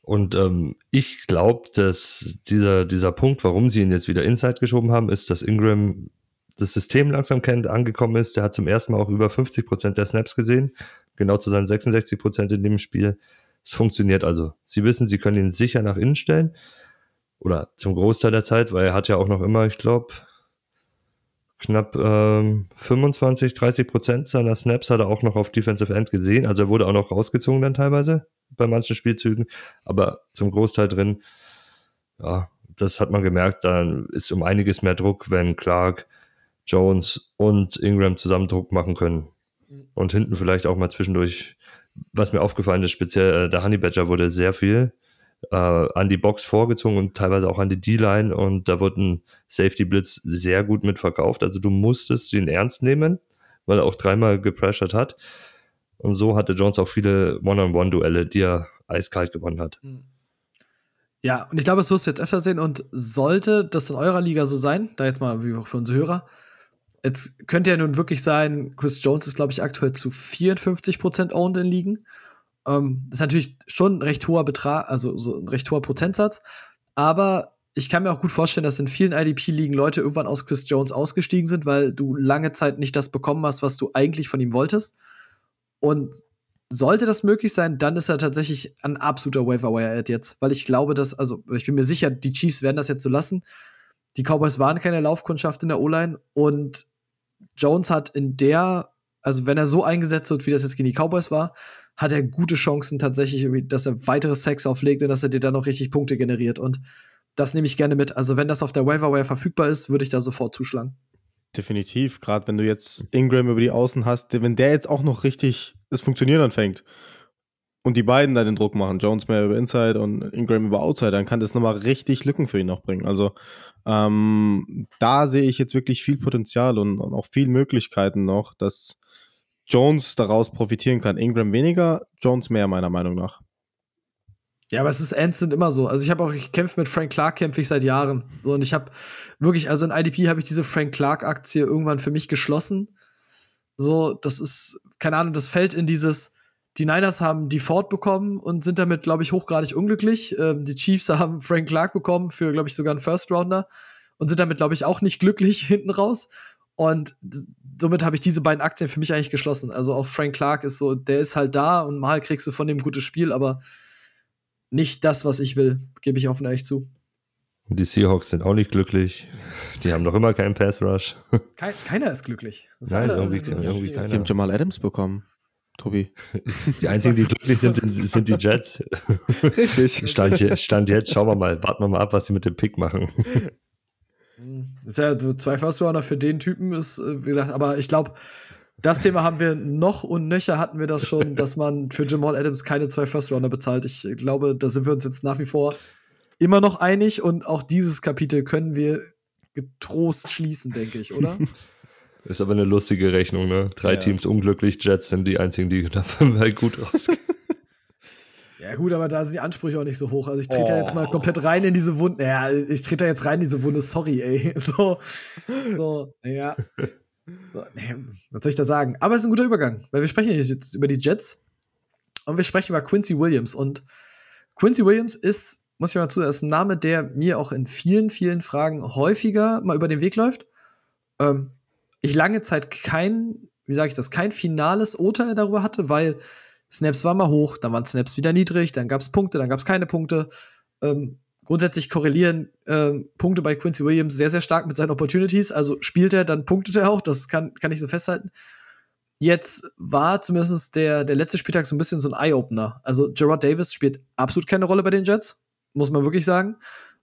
Und ähm, ich glaube, dass dieser, dieser Punkt, warum sie ihn jetzt wieder Inside geschoben haben, ist, dass Ingram das System langsam kennt, angekommen ist. Der hat zum ersten Mal auch über 50 Prozent der Snaps gesehen, genau zu seinen 66 Prozent in dem Spiel. Es funktioniert also. Sie wissen, sie können ihn sicher nach innen stellen. Oder zum Großteil der Zeit, weil er hat ja auch noch immer, ich glaube, knapp ähm, 25, 30 Prozent seiner Snaps hat er auch noch auf Defensive End gesehen. Also er wurde auch noch rausgezogen dann teilweise bei manchen Spielzügen, aber zum Großteil drin. Ja, das hat man gemerkt. Dann ist um einiges mehr Druck, wenn Clark, Jones und Ingram zusammen Druck machen können. Und hinten vielleicht auch mal zwischendurch, was mir aufgefallen ist, speziell äh, der Honey Badger wurde sehr viel äh, an die Box vorgezogen und teilweise auch an die D-Line und da wurde ein Safety Blitz sehr gut mitverkauft. Also du musstest ihn ernst nehmen, weil er auch dreimal gepressured hat. Und so hatte Jones auch viele One-on-One-Duelle, die er eiskalt gewonnen hat. Hm. Ja, und ich glaube, es wirst du jetzt öfter sehen und sollte das in eurer Liga so sein, da jetzt mal wie auch für unsere Hörer, jetzt könnte ja nun wirklich sein, Chris Jones ist, glaube ich, aktuell zu 54% owned in Ligen. Ähm, ist natürlich schon ein recht hoher Betrag, also so ein recht hoher Prozentsatz. Aber ich kann mir auch gut vorstellen, dass in vielen IDP-Ligen Leute irgendwann aus Chris Jones ausgestiegen sind, weil du lange Zeit nicht das bekommen hast, was du eigentlich von ihm wolltest. Und sollte das möglich sein, dann ist er tatsächlich ein absoluter Waiver-Wire-Ad jetzt. Weil ich glaube, dass, also ich bin mir sicher, die Chiefs werden das jetzt so lassen. Die Cowboys waren keine Laufkundschaft in der O-Line und Jones hat in der, also wenn er so eingesetzt wird, wie das jetzt gegen die Cowboys war, hat er gute Chancen tatsächlich, dass er weitere Sex auflegt und dass er dir dann noch richtig Punkte generiert. Und das nehme ich gerne mit. Also wenn das auf der Waiverwire verfügbar ist, würde ich da sofort zuschlagen. Definitiv, gerade wenn du jetzt Ingram über die Außen hast, wenn der jetzt auch noch richtig das Funktionieren anfängt und die beiden dann den Druck machen, Jones mehr über Inside und Ingram über Outside, dann kann das nochmal richtig Lücken für ihn noch bringen. Also ähm, da sehe ich jetzt wirklich viel Potenzial und, und auch viel Möglichkeiten noch, dass Jones daraus profitieren kann. Ingram weniger, Jones mehr, meiner Meinung nach. Ja, aber es ist Ends immer so. Also ich habe auch, ich kämpfe mit Frank Clark, kämpfe ich seit Jahren. und ich habe wirklich, also in IDP habe ich diese Frank Clark-Aktie irgendwann für mich geschlossen. So, das ist, keine Ahnung, das fällt in dieses, die Niners haben Default bekommen und sind damit, glaube ich, hochgradig unglücklich. Ähm, die Chiefs haben Frank Clark bekommen für, glaube ich, sogar einen First Rounder und sind damit, glaube ich, auch nicht glücklich [LAUGHS] hinten raus. Und somit habe ich diese beiden Aktien für mich eigentlich geschlossen. Also auch Frank Clark ist so, der ist halt da und mal kriegst du von dem gutes Spiel, aber nicht das, was ich will, gebe ich offen ehrlich zu. Die Seahawks sind auch nicht glücklich. Die haben noch immer keinen Pass Rush. [LAUGHS] Kein, keiner ist glücklich. Das Nein, irgendwie, irgendwie keiner. Die haben Jamal Adams bekommen. Tobi. Die einzigen, die glücklich sind, sind die Jets. Richtig. Stand, stand jetzt, schauen wir mal, warten wir mal ab, was sie mit dem Pick machen. [LAUGHS] Ist ja zwei First Runner für den Typen ist, äh, wie gesagt, aber ich glaube, das Thema haben wir noch und nöcher hatten wir das schon, dass man für Jamal Adams keine zwei First Runner bezahlt. Ich glaube, da sind wir uns jetzt nach wie vor immer noch einig und auch dieses Kapitel können wir getrost schließen, denke ich, oder? [LAUGHS] Ist aber eine lustige Rechnung, ne? Drei ja. Teams unglücklich, Jets sind die einzigen, die dafür gut rausgehen. Ja, gut, aber da sind die Ansprüche auch nicht so hoch. Also ich trete oh. da jetzt mal komplett rein in diese Wunde. Ja, ich trete da jetzt rein in diese Wunde, sorry, ey. [LAUGHS] So, so, ja. So, nee, was soll ich da sagen? Aber es ist ein guter Übergang, weil wir sprechen jetzt über die Jets und wir sprechen über Quincy Williams. Und Quincy Williams ist, muss ich mal zu, ist ein Name, der mir auch in vielen, vielen Fragen häufiger mal über den Weg läuft. Ähm, ich lange Zeit kein, wie sage ich das, kein finales Urteil darüber hatte, weil Snaps waren mal hoch, dann waren Snaps wieder niedrig, dann gab es Punkte, dann gab es keine Punkte. Ähm, grundsätzlich korrelieren ähm, Punkte bei Quincy Williams sehr, sehr stark mit seinen Opportunities. Also spielt er, dann punktet er auch, das kann, kann ich so festhalten. Jetzt war zumindest der, der letzte Spieltag so ein bisschen so ein Eye-Opener. Also Gerard Davis spielt absolut keine Rolle bei den Jets, muss man wirklich sagen.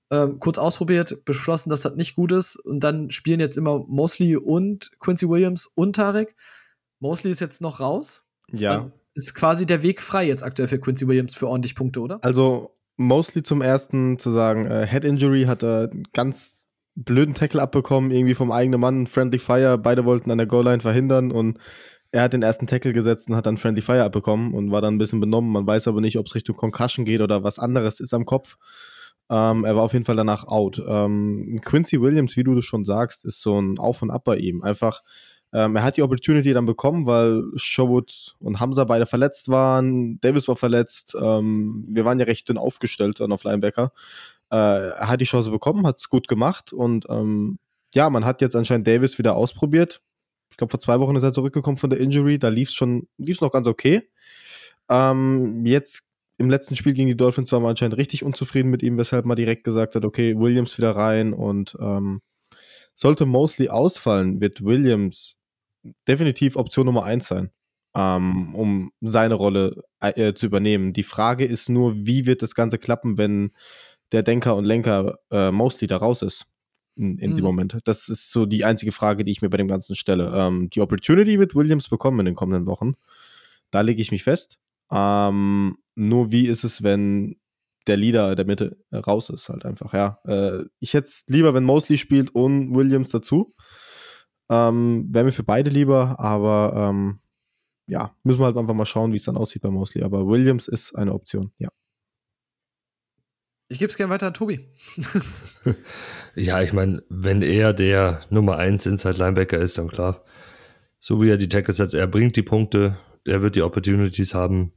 Ähm, kurz ausprobiert, beschlossen, dass das nicht gut ist. Und dann spielen jetzt immer Mosley und Quincy Williams und Tarek. Mosley ist jetzt noch raus. Ja. Und ist quasi der Weg frei jetzt aktuell für Quincy Williams für ordentlich Punkte, oder? Also, mostly zum ersten zu sagen, äh, Head Injury hat er ganz blöden Tackle abbekommen, irgendwie vom eigenen Mann, Friendly Fire, beide wollten an der Goal-Line verhindern und er hat den ersten Tackle gesetzt und hat dann Friendly Fire abbekommen und war dann ein bisschen benommen. Man weiß aber nicht, ob es Richtung Concussion geht oder was anderes ist am Kopf. Ähm, er war auf jeden Fall danach out. Ähm, Quincy Williams, wie du das schon sagst, ist so ein Auf und Ab bei ihm. Einfach ähm, er hat die Opportunity dann bekommen, weil Sherwood und Hamza beide verletzt waren. Davis war verletzt. Ähm, wir waren ja recht dünn aufgestellt dann auf Linebacker. Äh, er hat die Chance bekommen, hat es gut gemacht und ähm, ja, man hat jetzt anscheinend Davis wieder ausprobiert. Ich glaube, vor zwei Wochen ist er zurückgekommen von der Injury. Da lief es schon, lief noch ganz okay. Ähm, jetzt im letzten Spiel gegen die Dolphins war man anscheinend richtig unzufrieden mit ihm, weshalb man direkt gesagt hat, okay, Williams wieder rein und ähm, sollte Mosley ausfallen, wird Williams definitiv Option Nummer eins sein, ähm, um seine Rolle äh, zu übernehmen. Die Frage ist nur, wie wird das Ganze klappen, wenn der Denker und Lenker äh, Mosley da raus ist in, in mhm. dem Moment. Das ist so die einzige Frage, die ich mir bei dem Ganzen stelle. Ähm, die Opportunity wird Williams bekommen in den kommenden Wochen. Da lege ich mich fest. Ähm, nur wie ist es, wenn der Leader der Mitte raus ist, halt einfach, ja. Äh, ich hätte es lieber, wenn Mosley spielt und Williams dazu. Ähm, Wäre mir für beide lieber, aber ähm, ja, müssen wir halt einfach mal schauen, wie es dann aussieht bei Mosley. Aber Williams ist eine Option, ja. Ich gebe es gerne weiter an Tobi. [LAUGHS] ja, ich meine, wenn er der Nummer 1 Inside Linebacker ist, dann klar. So wie er die Tackles setzt, er bringt die Punkte, er wird die Opportunities haben,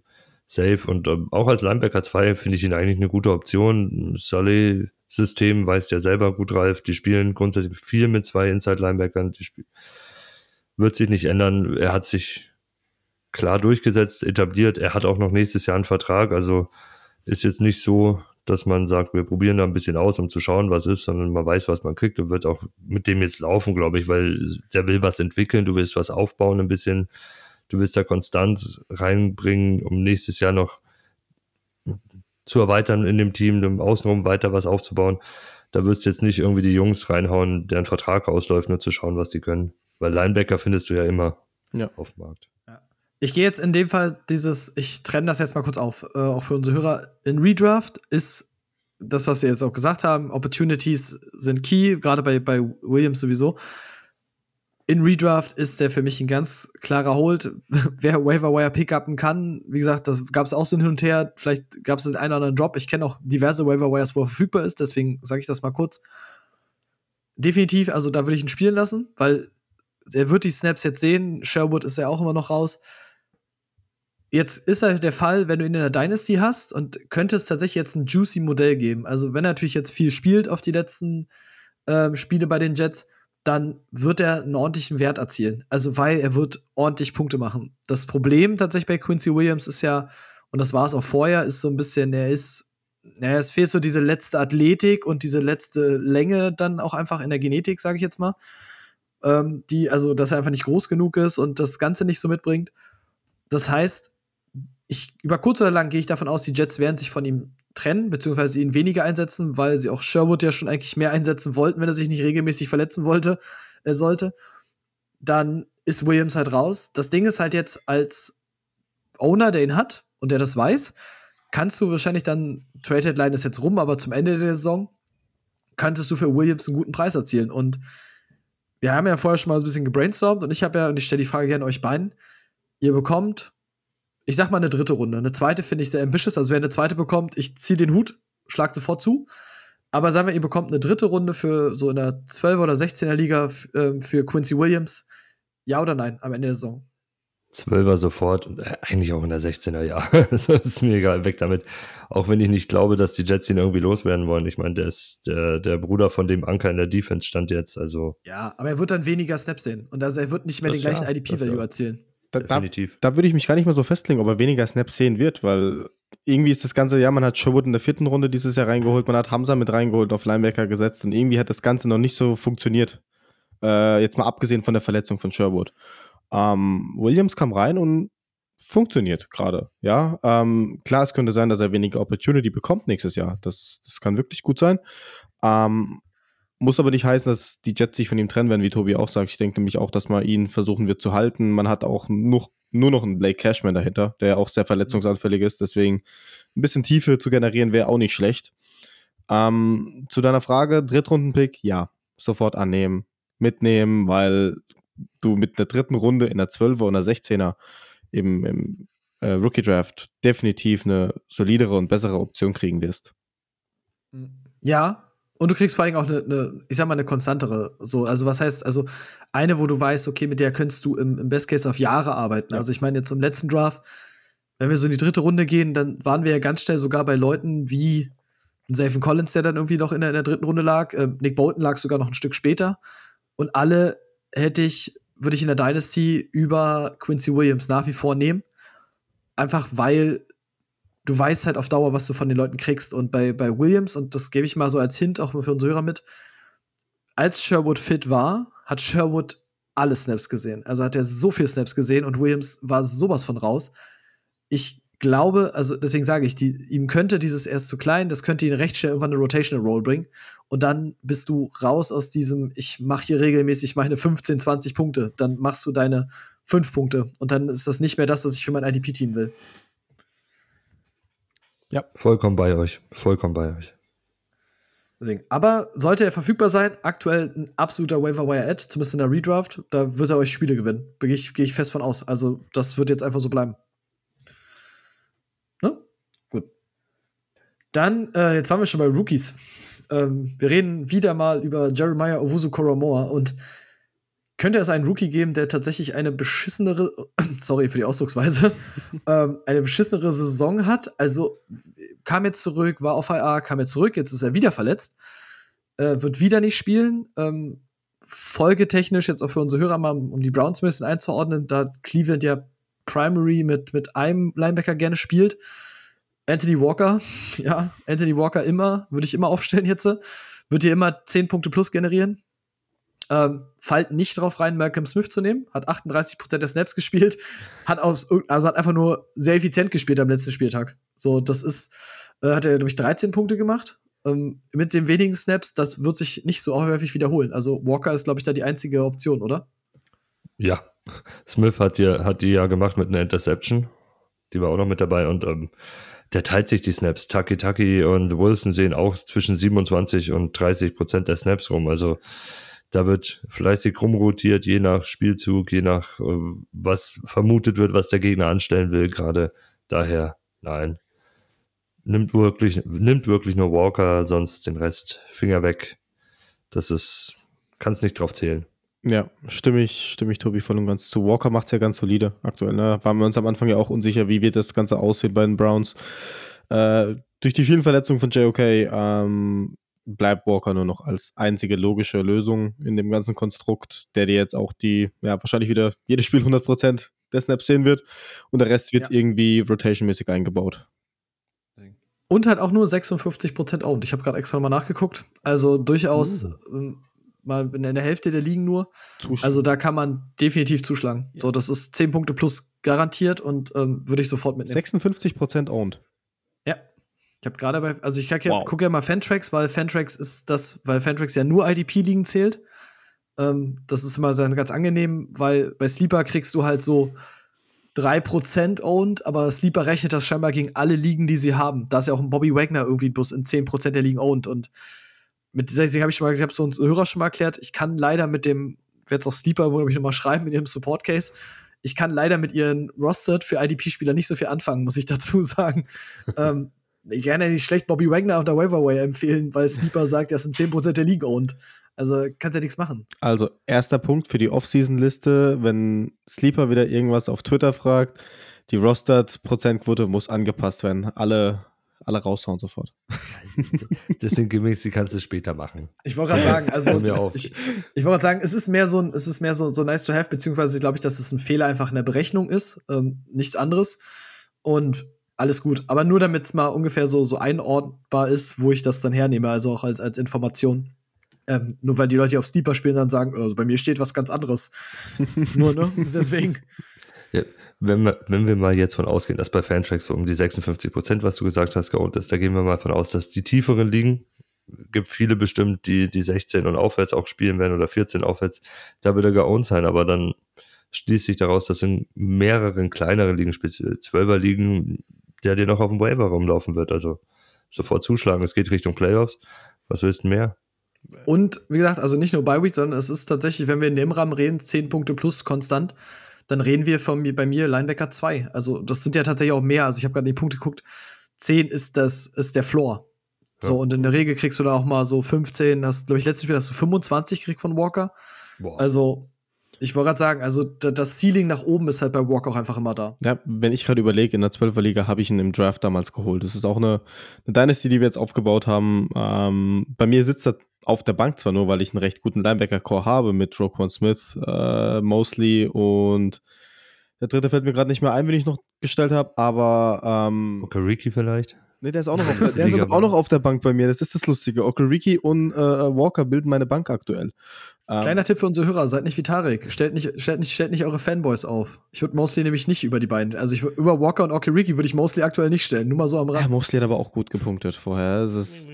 safe. Und ähm, auch als Linebacker 2 finde ich ihn eigentlich eine gute Option. Sully-System weiß der selber gut, Ralf. Die spielen grundsätzlich viel mit zwei Inside-Linebackern. Die wird sich nicht ändern. Er hat sich klar durchgesetzt, etabliert. Er hat auch noch nächstes Jahr einen Vertrag. Also ist jetzt nicht so, dass man sagt, wir probieren da ein bisschen aus, um zu schauen, was ist, sondern man weiß, was man kriegt und wird auch mit dem jetzt laufen, glaube ich, weil der will was entwickeln, du willst was aufbauen ein bisschen, du willst da konstant reinbringen, um nächstes Jahr noch zu erweitern in dem Team, dem Außenrum weiter was aufzubauen. Da wirst du jetzt nicht irgendwie die Jungs reinhauen, deren Vertrag ausläuft, nur zu schauen, was die können. Weil Linebacker findest du ja immer ja. auf dem Markt. Ich gehe jetzt in dem Fall dieses, ich trenne das jetzt mal kurz auf, äh, auch für unsere Hörer. In Redraft ist das, was wir jetzt auch gesagt haben, Opportunities sind key, gerade bei, bei Williams sowieso. In Redraft ist der für mich ein ganz klarer Hold. [LAUGHS] Wer Waiver Wire pickuppen kann, wie gesagt, das gab es auch so hin und her. Vielleicht gab es den einen oder anderen Drop. Ich kenne auch diverse Waiver Wires, wo er verfügbar ist, deswegen sage ich das mal kurz. Definitiv, also da würde ich ihn spielen lassen, weil er wird die Snaps jetzt sehen. Sherwood ist ja auch immer noch raus. Jetzt ist halt der Fall, wenn du ihn in der Dynasty hast und könnte es tatsächlich jetzt ein juicy Modell geben. Also wenn er natürlich jetzt viel spielt auf die letzten ähm, Spiele bei den Jets, dann wird er einen ordentlichen Wert erzielen. Also weil er wird ordentlich Punkte machen. Das Problem tatsächlich bei Quincy Williams ist ja, und das war es auch vorher, ist so ein bisschen, er ist, naja, es fehlt so diese letzte Athletik und diese letzte Länge dann auch einfach in der Genetik, sage ich jetzt mal. Ähm, die, also, dass er einfach nicht groß genug ist und das Ganze nicht so mitbringt. Das heißt, ich, über kurz oder lang gehe ich davon aus, die Jets werden sich von ihm trennen, beziehungsweise ihn weniger einsetzen, weil sie auch Sherwood ja schon eigentlich mehr einsetzen wollten, wenn er sich nicht regelmäßig verletzen wollte, er sollte. Dann ist Williams halt raus. Das Ding ist halt jetzt als Owner, der ihn hat und der das weiß, kannst du wahrscheinlich dann, Trade Headline ist jetzt rum, aber zum Ende der Saison könntest du für Williams einen guten Preis erzielen. Und wir haben ja vorher schon mal ein bisschen gebrainstormt und ich habe ja, und ich stelle die Frage gerne euch beiden, ihr bekommt ich sag mal eine dritte Runde. Eine zweite finde ich sehr ambitious. Also wer eine zweite bekommt, ich ziehe den Hut, schlag sofort zu. Aber sagen wir, ihr bekommt eine dritte Runde für so in der 12er oder 16er Liga äh, für Quincy Williams. Ja oder nein am Ende der Saison? 12er sofort, äh, eigentlich auch in der 16er, ja. [LAUGHS] das ist mir egal, weg damit. Auch wenn ich nicht glaube, dass die Jets ihn irgendwie loswerden wollen. Ich meine, der ist der, der Bruder von dem Anker in der Defense stand jetzt, also. Ja, aber er wird dann weniger Snaps sehen. Und also er wird nicht mehr das den gleichen ja, IDP-Value ja. erzielen. Da, Definitiv. Da, da würde ich mich gar nicht mal so festlegen, ob er weniger Snaps sehen wird, weil irgendwie ist das Ganze, ja, man hat Sherwood in der vierten Runde dieses Jahr reingeholt, man hat Hamza mit reingeholt, auf Linebacker gesetzt und irgendwie hat das Ganze noch nicht so funktioniert. Äh, jetzt mal abgesehen von der Verletzung von Sherwood. Ähm, Williams kam rein und funktioniert gerade. Ja, ähm, klar, es könnte sein, dass er weniger Opportunity bekommt nächstes Jahr. Das, das kann wirklich gut sein. Ähm, muss aber nicht heißen, dass die Jets sich von ihm trennen werden, wie Tobi auch sagt. Ich denke nämlich auch, dass man ihn versuchen wird zu halten. Man hat auch noch, nur noch einen Blake Cashman dahinter, der auch sehr verletzungsanfällig ist. Deswegen ein bisschen Tiefe zu generieren wäre auch nicht schlecht. Ähm, zu deiner Frage, Drittrundenpick, ja, sofort annehmen, mitnehmen, weil du mit einer dritten Runde in der 12er oder 16er im, im äh, Rookie Draft definitiv eine solidere und bessere Option kriegen wirst. Ja, und du kriegst vor allem auch eine, eine, ich sag mal, eine konstantere. So, also was heißt, also eine, wo du weißt, okay, mit der könntest du im, im Best Case auf Jahre arbeiten. Ja. Also ich meine, jetzt im letzten Draft, wenn wir so in die dritte Runde gehen, dann waren wir ja ganz schnell sogar bei Leuten wie Safen Collins, der dann irgendwie noch in der, in der dritten Runde lag. Ähm, Nick Bolton lag sogar noch ein Stück später. Und alle hätte ich, würde ich in der Dynasty über Quincy Williams nach wie vor nehmen. Einfach weil du weißt halt auf Dauer, was du von den Leuten kriegst. Und bei, bei Williams, und das gebe ich mal so als Hint auch für unsere Hörer mit, als Sherwood fit war, hat Sherwood alle Snaps gesehen. Also hat er so viel Snaps gesehen und Williams war sowas von raus. Ich glaube, also deswegen sage ich, die, ihm könnte dieses erst zu klein, das könnte ihn recht schnell irgendwann eine Rotational Roll bringen. Und dann bist du raus aus diesem, ich mache hier regelmäßig meine 15, 20 Punkte. Dann machst du deine 5 Punkte. Und dann ist das nicht mehr das, was ich für mein IDP-Team will. Ja. Vollkommen bei euch. Vollkommen bei euch. Deswegen. Aber sollte er verfügbar sein, aktuell ein absoluter Waiver Wire Ad, zumindest in der Redraft, da wird er euch Spiele gewinnen. Gehe ich, geh ich fest von aus. Also, das wird jetzt einfach so bleiben. Ne? Gut. Dann, äh, jetzt waren wir schon bei Rookies. Ähm, wir reden wieder mal über Jeremiah Owusu Koromoa und könnte es einen Rookie geben, der tatsächlich eine beschissenere, [COUGHS] sorry für die Ausdrucksweise, [LAUGHS] ähm, eine beschissenere Saison hat. Also kam jetzt zurück, war auf IA, kam jetzt zurück, jetzt ist er wieder verletzt, äh, wird wieder nicht spielen. Ähm, folgetechnisch jetzt auch für unsere Hörer mal, um die Browns ein bisschen einzuordnen, da Cleveland ja Primary mit, mit einem Linebacker gerne spielt. Anthony Walker, [LAUGHS] ja, Anthony Walker immer, würde ich immer aufstellen jetzt. Wird hier immer 10 Punkte plus generieren. Ähm, fallt nicht drauf rein, Malcolm Smith zu nehmen. Hat 38% der Snaps gespielt. Hat, aus, also hat einfach nur sehr effizient gespielt am letzten Spieltag. So, das ist, äh, hat er, glaube ich, 13 Punkte gemacht. Ähm, mit den wenigen Snaps, das wird sich nicht so häufig wiederholen. Also Walker ist, glaube ich, da die einzige Option, oder? Ja. Smith hat die, hat die ja gemacht mit einer Interception. Die war auch noch mit dabei und ähm, der teilt sich die Snaps. Taki Taki und Wilson sehen auch zwischen 27 und 30 Prozent der Snaps rum. Also da wird fleißig rumrotiert, je nach Spielzug, je nach äh, was vermutet wird, was der Gegner anstellen will. Gerade daher, nein. Nimmt wirklich, nimmt wirklich nur Walker, sonst den Rest Finger weg. Das ist, kann es nicht drauf zählen. Ja, stimme ich, stimme ich Tobi voll und ganz zu. Walker macht es ja ganz solide aktuell. Ne? Waren wir uns am Anfang ja auch unsicher, wie wird das Ganze aussehen bei den Browns. Äh, durch die vielen Verletzungen von JOK ähm, bleibt Walker nur noch als einzige logische Lösung in dem ganzen Konstrukt, der dir jetzt auch die, ja, wahrscheinlich wieder jedes Spiel 100% der Snaps sehen wird und der Rest wird ja. irgendwie rotationmäßig eingebaut. Und halt auch nur 56% owned. Ich habe gerade extra nochmal nachgeguckt. Also durchaus uh. mal in der Hälfte der Ligen nur. Zuschlagen. Also da kann man definitiv zuschlagen. Ja. So, das ist 10 Punkte plus garantiert und ähm, würde ich sofort mitnehmen. 56% owned. Ich habe gerade bei, also ich wow. gucke ja mal Fantrax, weil Fantrax ist das, weil Fantrax ja nur IDP-Ligen zählt. Ähm, das ist immer sehr, ganz angenehm, weil bei Sleeper kriegst du halt so 3% owned, aber Sleeper rechnet das scheinbar gegen alle Ligen, die sie haben. Da ist ja auch ein Bobby Wagner irgendwie bloß in 10% der Ligen owned. Und mit dieser habe ich schon mal, ich habe so uns Hörer schon mal erklärt, ich kann leider mit dem, werde es auch Sleeper, wo ich nochmal schreiben, mit ihrem Support-Case, ich kann leider mit ihren Rostered für IDP-Spieler nicht so viel anfangen, muss ich [LAUGHS] dazu sagen. ähm, ich kann ja nicht schlecht Bobby Wagner auf der Waverway empfehlen, weil Sleeper sagt, er sind 10% der Liga und also kannst ja nichts machen. Also, erster Punkt für die Off-Season-Liste, wenn Sleeper wieder irgendwas auf Twitter fragt, die Rostered-Prozentquote muss angepasst werden. Alle, alle raushauen sofort. [LAUGHS] Das sind Gimmicks, die kannst du später machen. Ich wollte gerade sagen, also [LAUGHS] ich, ich wollte gerade sagen, es ist mehr so es ist mehr so, so nice to have, beziehungsweise glaube ich, dass es ein Fehler einfach in der Berechnung ist, ähm, nichts anderes. Und alles gut. Aber nur damit es mal ungefähr so, so einordnbar ist, wo ich das dann hernehme, also auch als, als Information. Ähm, nur weil die Leute auf Steeper spielen, dann sagen, also bei mir steht was ganz anderes. [LAUGHS] nur, ne? Deswegen. Ja, wenn, wir, wenn wir mal jetzt von ausgehen, dass bei Fantracks so um die 56 Prozent, was du gesagt hast, geohnt ist, da gehen wir mal von aus, dass die tieferen liegen, gibt viele bestimmt, die die 16 und aufwärts auch spielen werden oder 14 aufwärts, da wird er geohnt sein, aber dann schließt sich daraus, dass in mehreren kleineren Ligen, speziell 12er Ligen, der dir noch auf dem Waiver rumlaufen wird. Also sofort zuschlagen. Es geht Richtung Playoffs. Was willst du mehr? Und wie gesagt, also nicht nur bei Week, sondern es ist tatsächlich, wenn wir in dem Rahmen reden, 10 Punkte plus konstant, dann reden wir von mir, bei mir Linebacker 2. Also das sind ja tatsächlich auch mehr. Also ich habe gerade die Punkte geguckt. 10 ist das ist der Floor. Ja. So, und in der Regel kriegst du da auch mal so 15, das glaube ich letztes Spiel hast du 25 gekriegt von Walker. Boah. Also ich wollte gerade sagen, also das Ceiling nach oben ist halt bei Walk auch einfach immer da. Ja, wenn ich gerade überlege, in der 12er Liga habe ich ihn im Draft damals geholt. Das ist auch eine, eine Dynasty, die wir jetzt aufgebaut haben. Ähm, bei mir sitzt er auf der Bank zwar nur, weil ich einen recht guten Linebacker-Core habe mit Roquan Smith, äh, Mosley und Der dritte fällt mir gerade nicht mehr ein, wenn ich noch gestellt habe, aber ähm, Okariki vielleicht? Nee, der ist auch noch auf, [LAUGHS] der, ist auch noch auf der Bank bei mir. Das ist das Lustige. Okariki und äh, Walker bilden meine Bank aktuell. Ähm, Kleiner Tipp für unsere Hörer, seid nicht wie Tarek. Stellt nicht, stellt nicht, stellt nicht eure Fanboys auf. Ich würde Mosley nämlich nicht über die beiden. Also ich, über Walker und Okariki würde ich Mosley aktuell nicht stellen. Nur mal so am Rand. Ja, Mosley hat aber auch gut gepunktet vorher. Ist,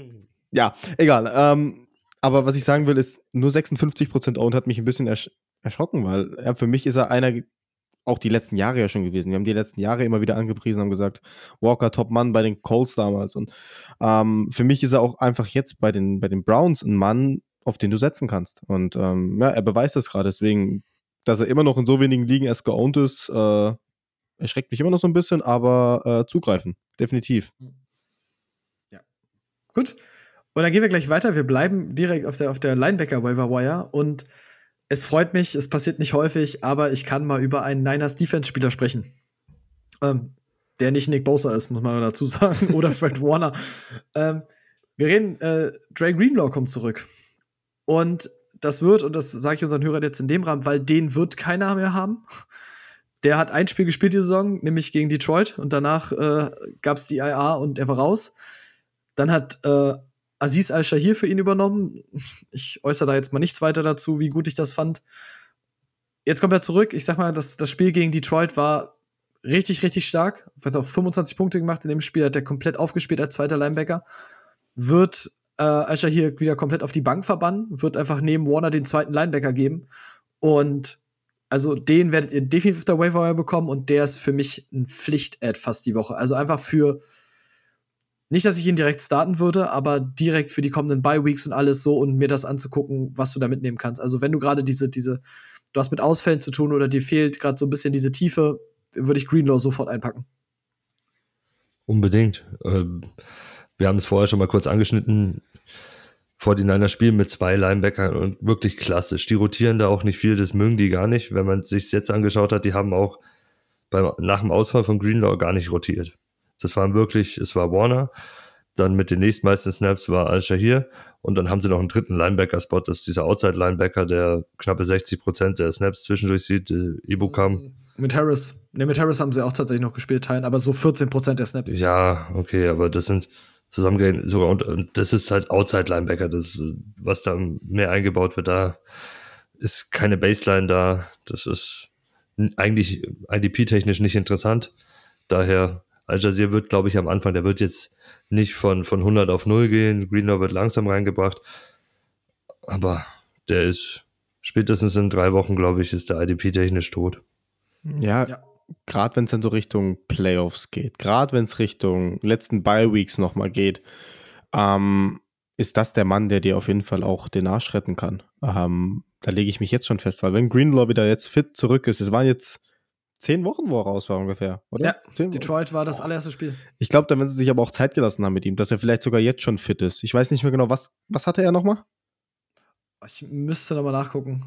ja, egal. Ähm, aber was ich sagen will, ist, nur 56% Owned hat mich ein bisschen ersch erschrocken, weil ja, für mich ist er einer auch die letzten Jahre ja schon gewesen. Wir haben die letzten Jahre immer wieder angepriesen, haben gesagt, Walker Top Mann bei den Colts damals. Und ähm, für mich ist er auch einfach jetzt bei den, bei den Browns ein Mann, auf den du setzen kannst. Und ähm, ja, er beweist das gerade. Deswegen, dass er immer noch in so wenigen Ligen erst geowned ist, äh, erschreckt mich immer noch so ein bisschen, aber äh, zugreifen. Definitiv. Ja. Gut. Und dann gehen wir gleich weiter. Wir bleiben direkt auf der, auf der Linebacker-Waiver Wire und es freut mich, es passiert nicht häufig, aber ich kann mal über einen Niners Defense-Spieler sprechen. Ähm, der nicht Nick Bosa ist, muss man dazu [LAUGHS] sagen, oder Fred Warner. Ähm, wir reden, äh, Dre Greenlaw kommt zurück. Und das wird, und das sage ich unseren Hörern jetzt in dem Rahmen, weil den wird keiner mehr haben. Der hat ein Spiel gespielt die Saison, nämlich gegen Detroit, und danach äh, gab es die IA und er war raus. Dann hat äh, Aziz Al-Shahir für ihn übernommen. Ich äußere da jetzt mal nichts weiter dazu, wie gut ich das fand. Jetzt kommt er zurück. Ich sag mal, das, das Spiel gegen Detroit war richtig, richtig stark. Hat auch 25 Punkte gemacht in dem Spiel, hat er komplett aufgespielt als zweiter Linebacker. Wird äh, Al-Shahir wieder komplett auf die Bank verbannen, wird einfach neben Warner den zweiten Linebacker geben. Und also den werdet ihr definitiv auf der Waiver bekommen und der ist für mich ein Pflicht-Ad fast die Woche. Also einfach für nicht, dass ich ihn direkt starten würde, aber direkt für die kommenden Bye-Weeks und alles so und mir das anzugucken, was du da mitnehmen kannst. Also, wenn du gerade diese, diese, du hast mit Ausfällen zu tun oder dir fehlt gerade so ein bisschen diese Tiefe, würde ich Greenlaw sofort einpacken. Unbedingt. Ähm, wir haben es vorher schon mal kurz angeschnitten. Vor den Niners spielen mit zwei Linebackern und wirklich klassisch. Die rotieren da auch nicht viel, das mögen die gar nicht. Wenn man sich jetzt angeschaut hat, die haben auch beim, nach dem Ausfall von Greenlaw gar nicht rotiert. Das waren wirklich, es war Warner, dann mit den nächstmeisten Snaps war Al-Shahir und dann haben sie noch einen dritten Linebacker-Spot, das ist dieser Outside-Linebacker, der knappe 60 Prozent der Snaps zwischendurch sieht, äh, Ibukam. Mit Harris. Ne, mit Harris haben sie auch tatsächlich noch gespielt, teilen, aber so 14 Prozent der Snaps. Ja, okay, aber das sind zusammengerechnet sogar und, und das ist halt Outside-Linebacker, das, was da mehr eingebaut wird, da ist keine Baseline da, das ist eigentlich IDP-technisch nicht interessant, daher Al Jazeera wird, glaube ich, am Anfang, der wird jetzt nicht von, von 100 auf 0 gehen. Greenlaw wird langsam reingebracht. Aber der ist spätestens in drei Wochen, glaube ich, ist der IDP technisch tot. Ja, ja. gerade wenn es dann so Richtung Playoffs geht, gerade wenn es Richtung letzten Bye-Weeks nochmal geht, ähm, ist das der Mann, der dir auf jeden Fall auch den Arsch retten kann. Ähm, da lege ich mich jetzt schon fest, weil wenn Greenlaw wieder jetzt fit zurück ist, es waren jetzt zehn Wochen, wo er raus war ungefähr, oder? Ja, zehn Detroit war das allererste Spiel. Ich glaube, da werden sie sich aber auch Zeit gelassen haben mit ihm, dass er vielleicht sogar jetzt schon fit ist. Ich weiß nicht mehr genau, was, was hatte er nochmal? Ich müsste nochmal nachgucken.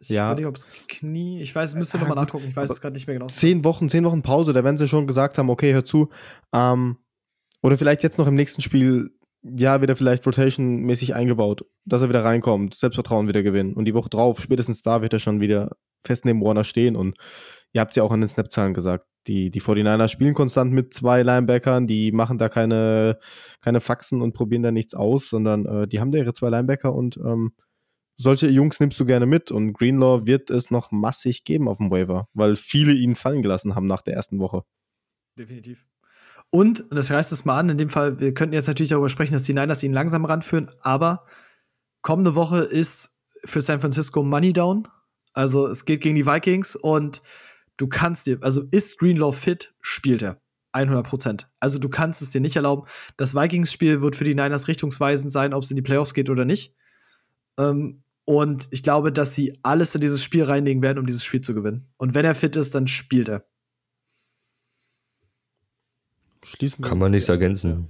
Ich ja. weiß nicht, ob es Knie, ich weiß, müsste ja, nochmal nachgucken, ich weiß es gerade nicht mehr genau. Zehn Wochen, zehn Wochen Pause, da werden sie schon gesagt haben, okay, hör zu. Ähm, oder vielleicht jetzt noch im nächsten Spiel, ja, wieder vielleicht Rotation-mäßig eingebaut, dass er wieder reinkommt, Selbstvertrauen wieder gewinnen. Und die Woche drauf, spätestens da wird er schon wieder fest neben Warner stehen und ihr habt es ja auch an den Snap-Zahlen gesagt, die, die 49ers spielen konstant mit zwei Linebackern, die machen da keine, keine Faxen und probieren da nichts aus, sondern äh, die haben da ihre zwei Linebacker und ähm, solche Jungs nimmst du gerne mit und Greenlaw wird es noch massig geben auf dem Waiver, weil viele ihn fallen gelassen haben nach der ersten Woche. Definitiv. Und, und das reißt es mal an, in dem Fall, wir könnten jetzt natürlich darüber sprechen, dass die Niners ihn langsam ranführen, aber kommende Woche ist für San Francisco Money Down. Also es geht gegen die Vikings und du kannst dir, also ist Greenlaw fit, spielt er. 100 Prozent. Also du kannst es dir nicht erlauben. Das Vikings-Spiel wird für die Niners richtungsweisend sein, ob es in die Playoffs geht oder nicht. Ähm, und ich glaube, dass sie alles in dieses Spiel reinlegen werden, um dieses Spiel zu gewinnen. Und wenn er fit ist, dann spielt er. Schließen Kann man nichts ergänzen.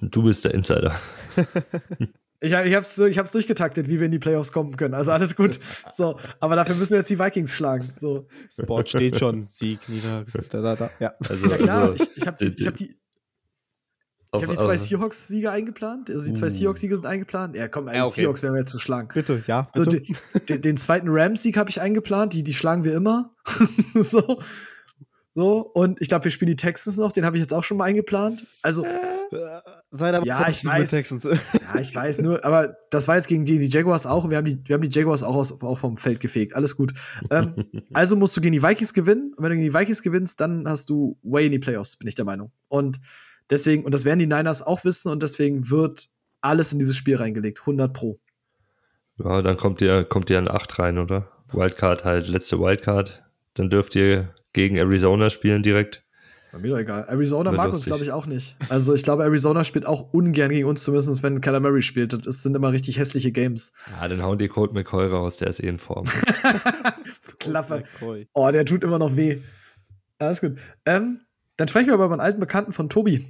Du bist der Insider. [LAUGHS] Ich, ich habe es ich hab's durchgetaktet, wie wir in die Playoffs kommen können. Also alles gut. [LAUGHS] So, aber dafür müssen wir jetzt die Vikings schlagen. So. Sport steht schon. Sieg, Nieder. Da, da, da. Ja. Also, ja, klar. Also, ich, ich habe die, hab die. Ich habe die zwei Seahawks-Siege eingeplant. Also die zwei uh. Seahawks-Siege sind eingeplant. Ja, komm, ja, okay. Seahawks werden wir jetzt zu schlagen. Bitte, ja. Bitte. So, den, den, den, zweiten Rams-Sieg habe ich eingeplant. Die, die schlagen wir immer. [LAUGHS] so. So, und ich glaube, wir spielen die Texans noch, den habe ich jetzt auch schon mal eingeplant. Also, Seid aber ja, ich weiß. Texans. ja, ich weiß nur, aber das war jetzt gegen die, die Jaguars auch. Wir haben die, wir haben die Jaguars auch, aus, auch vom Feld gefegt. Alles gut. Ähm, [LAUGHS] also musst du gegen die Vikings gewinnen. Und wenn du gegen die Vikings gewinnst, dann hast du way in die Playoffs, bin ich der Meinung. Und deswegen, und das werden die Niners auch wissen, und deswegen wird alles in dieses Spiel reingelegt. 100 Pro. Ja, dann kommt ihr, kommt ihr an 8 rein, oder? Wildcard halt, letzte Wildcard. Dann dürft ihr gegen Arizona spielen direkt. Bei mir doch egal. Arizona mag uns, glaube ich, auch nicht. Also ich glaube, Arizona spielt auch ungern gegen uns, zumindest wenn Kyler Murray spielt. Das sind immer richtig hässliche Games. Ja, dann hauen die Colt McCoy raus, der ist eh in Form. [LAUGHS] Klaffer. Oh, der tut immer noch weh. Alles gut. Ähm, dann sprechen wir aber über einen alten Bekannten von Tobi.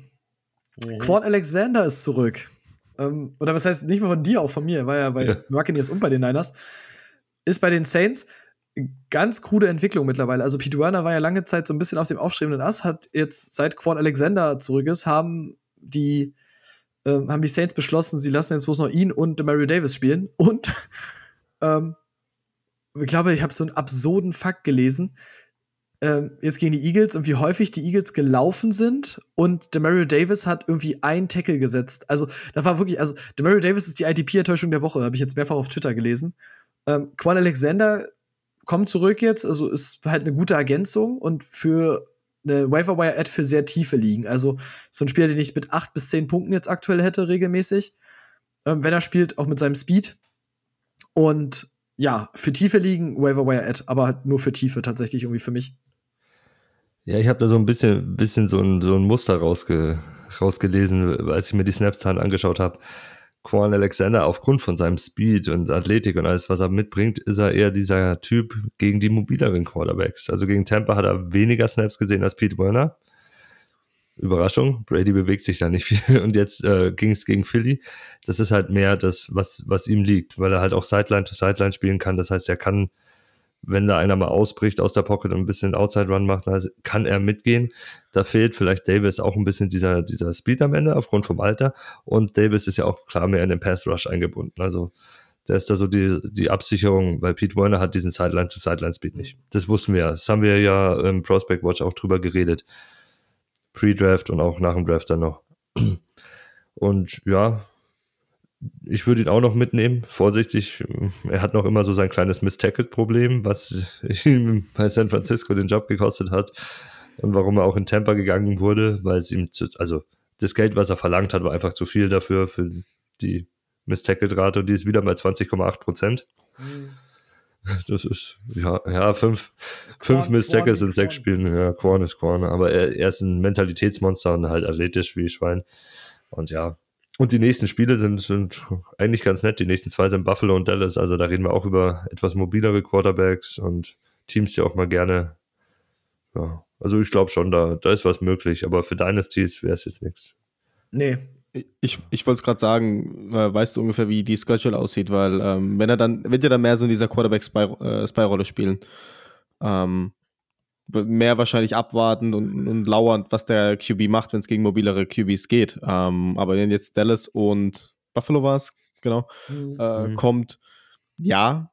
Mhm. Quan Alexander ist zurück. Ähm, oder was heißt, nicht nur von dir, auch von mir, war ja bei ja. Buccaneers und bei den Niners. Ist bei den Saints ganz krude Entwicklung mittlerweile. Also Werner war ja lange Zeit so ein bisschen auf dem aufstrebenden Ass, hat jetzt seit Quan Alexander zurück ist, haben die ähm, haben die Saints beschlossen, sie lassen jetzt bloß noch ihn und Mario Davis spielen. Und [LAUGHS] ähm, ich glaube, ich habe so einen absurden Fakt gelesen. Ähm, jetzt gegen die Eagles und wie häufig die Eagles gelaufen sind und Demario Davis hat irgendwie einen Tackle gesetzt. Also, das war wirklich, also Demario Davis ist die ITP-Enttäuschung der Woche, habe ich jetzt mehrfach auf Twitter gelesen. Ähm, Quan Alexander kommt zurück jetzt, also ist halt eine gute Ergänzung und für eine Waiver-Wire-Ad für sehr tiefe Ligen. Also so ein Spieler, den ich mit acht bis zehn Punkten jetzt aktuell hätte, regelmäßig. Ähm, wenn er spielt, auch mit seinem Speed. Und ja, für tiefe Ligen Waiver-Wire-Ad, aber halt nur für Tiefe tatsächlich irgendwie für mich. Ja, ich habe da so ein bisschen, bisschen so, ein, so ein Muster rausge, rausgelesen, als ich mir die Snapzahlen angeschaut habe. Quan Alexander aufgrund von seinem Speed und Athletik und alles, was er mitbringt, ist er eher dieser Typ gegen die mobileren Quarterbacks. Also gegen Tampa hat er weniger Snaps gesehen als Pete Werner. Überraschung, Brady bewegt sich da nicht viel [LAUGHS] und jetzt äh, ging es gegen Philly. Das ist halt mehr das, was, was ihm liegt, weil er halt auch Sideline to Sideline spielen kann. Das heißt, er kann wenn da einer mal ausbricht aus der Pocket und ein bisschen Outside Run macht, dann kann er mitgehen. Da fehlt vielleicht Davis auch ein bisschen dieser, dieser Speed am Ende aufgrund vom Alter. Und Davis ist ja auch klar mehr in den Pass Rush eingebunden. Also, der ist da so die, die Absicherung, weil Pete Werner hat diesen Sideline-to-Sideline-Speed nicht. Das wussten wir. Das haben wir ja im Prospect Watch auch drüber geredet. Pre-Draft und auch nach dem Draft dann noch. Und ja, ich würde ihn auch noch mitnehmen, vorsichtig. Er hat noch immer so sein kleines Miss-Tackle-Problem, was ihm bei San Francisco den Job gekostet hat und warum er auch in Tampa gegangen wurde, weil es ihm, zu, also das Geld, was er verlangt hat, war einfach zu viel dafür, für die Miss-Tackle-Rate und die ist wieder bei 20,8 Prozent. Mhm. Das ist, ja, ja, fünf, fünf Miss-Tackles in sechs Spielen, ja, Korn ist Korn, aber er, er ist ein Mentalitätsmonster und halt athletisch wie Schwein. Und ja, und die nächsten Spiele sind, sind eigentlich ganz nett. Die nächsten zwei sind Buffalo und Dallas. Also da reden wir auch über etwas mobilere Quarterbacks und Teams, die auch mal gerne. Ja, also ich glaube schon, da, da ist was möglich. Aber für Dynasties wäre es jetzt nichts. Nee. Ich, ich wollte es gerade sagen, weißt du ungefähr, wie die Schedule aussieht, weil ähm, wenn er dann, wird er dann mehr so in dieser Quarterback-Spy-Rolle äh, spielen. Ähm, mehr wahrscheinlich abwartend und, und lauernd, was der QB macht, wenn es gegen mobilere QBs geht. Ähm, aber wenn jetzt Dallas und Buffalo war es, genau, mhm. Äh, mhm. kommt, ja,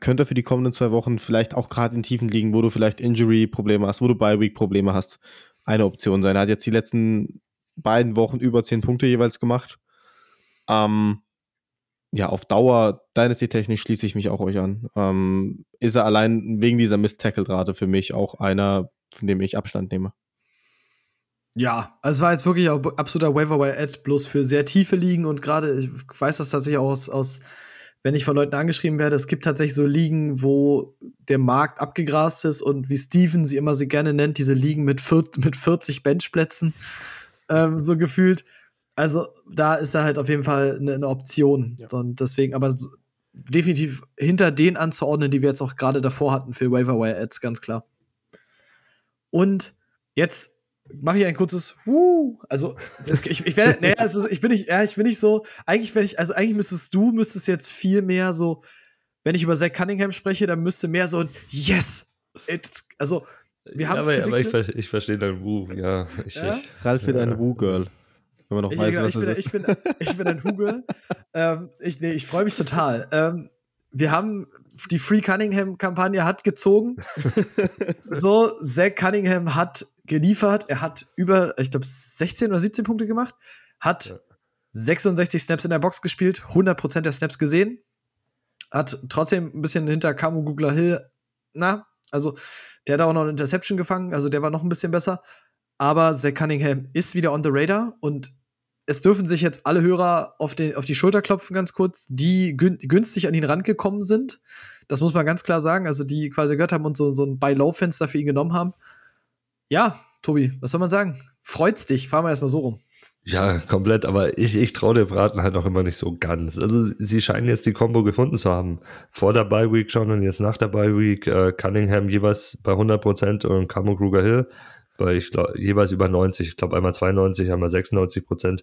könnte für die kommenden zwei Wochen vielleicht auch gerade in Tiefen liegen, wo du vielleicht Injury-Probleme hast, wo du Bye-Week-Probleme hast, eine Option sein. Er hat jetzt die letzten beiden Wochen über zehn Punkte jeweils gemacht. Ähm, ja, auf Dauer, Dynasty-technisch schließe ich mich auch euch an. Ähm, ist er allein wegen dieser Miss-Tackle-Rate für mich auch einer, von dem ich Abstand nehme. Ja, also es war jetzt wirklich auch absoluter Waiver-Wire-Ad, bloß für sehr tiefe Ligen und gerade, ich weiß das tatsächlich auch aus, aus, wenn ich von Leuten angeschrieben werde, es gibt tatsächlich so Ligen, wo der Markt abgegrast ist und wie Steven sie immer so gerne nennt, diese Ligen mit, 40, mit 40 Benchplätzen, ähm, so gefühlt. Also da ist er halt auf jeden Fall eine, eine Option. Ja. Und deswegen, aber so, definitiv hinter den anzuordnen, die wir jetzt auch gerade davor hatten für Waiver Ads, ganz klar. Und jetzt mache ich ein kurzes Wuh. Also ich, ich werde, naja, also ich bin nicht, ja, ich bin nicht so. Eigentlich wenn ich, also eigentlich müsstest du müsstest jetzt viel mehr so, wenn ich über Zach Cunningham spreche, dann müsste mehr so ein Yes. It's, also wir haben ja, aber, aber ich, ich verstehe dein Woo, ja. Ich, ja? Ich, Ralf wird ja. ein Woo-Girl. Wenn man noch Ich, weiß, genau, was ich, bin, ist. ich, bin, ich bin ein Hugo. [LAUGHS] ähm, ich nee, ich freue mich total. Ähm, wir haben die Free Cunningham-Kampagne hat gezogen. [LAUGHS] so, Zach Cunningham hat geliefert. Er hat über, ich glaube, 16 oder 17 Punkte gemacht. Hat Ja. 66 Snaps in der Box gespielt, 100% der Snaps gesehen. Hat trotzdem ein bisschen hinter Camo Googler Hill, na, also der hat auch noch eine Interception gefangen, also der war noch ein bisschen besser. Aber Zach Cunningham ist wieder on the radar und es dürfen sich jetzt alle Hörer auf, den, auf die Schulter klopfen, ganz kurz, die gün günstig an ihn rangekommen sind. Das muss man ganz klar sagen. Also, die quasi gehört haben und so, so ein Buy-Low-Fenster für ihn genommen haben. Ja, Tobi, was soll man sagen? Freut's dich? Fahren wir erstmal so rum. Ja, komplett, aber ich, ich traue der Braten halt auch immer nicht so ganz. Also sie scheinen jetzt die Combo gefunden zu haben. Vor der Bye Week schon und jetzt nach der Bye Week äh, Cunningham jeweils bei 100% und Camo Kruger Hill bei ich glaub, jeweils über 90. Ich glaube einmal 92, einmal 96%.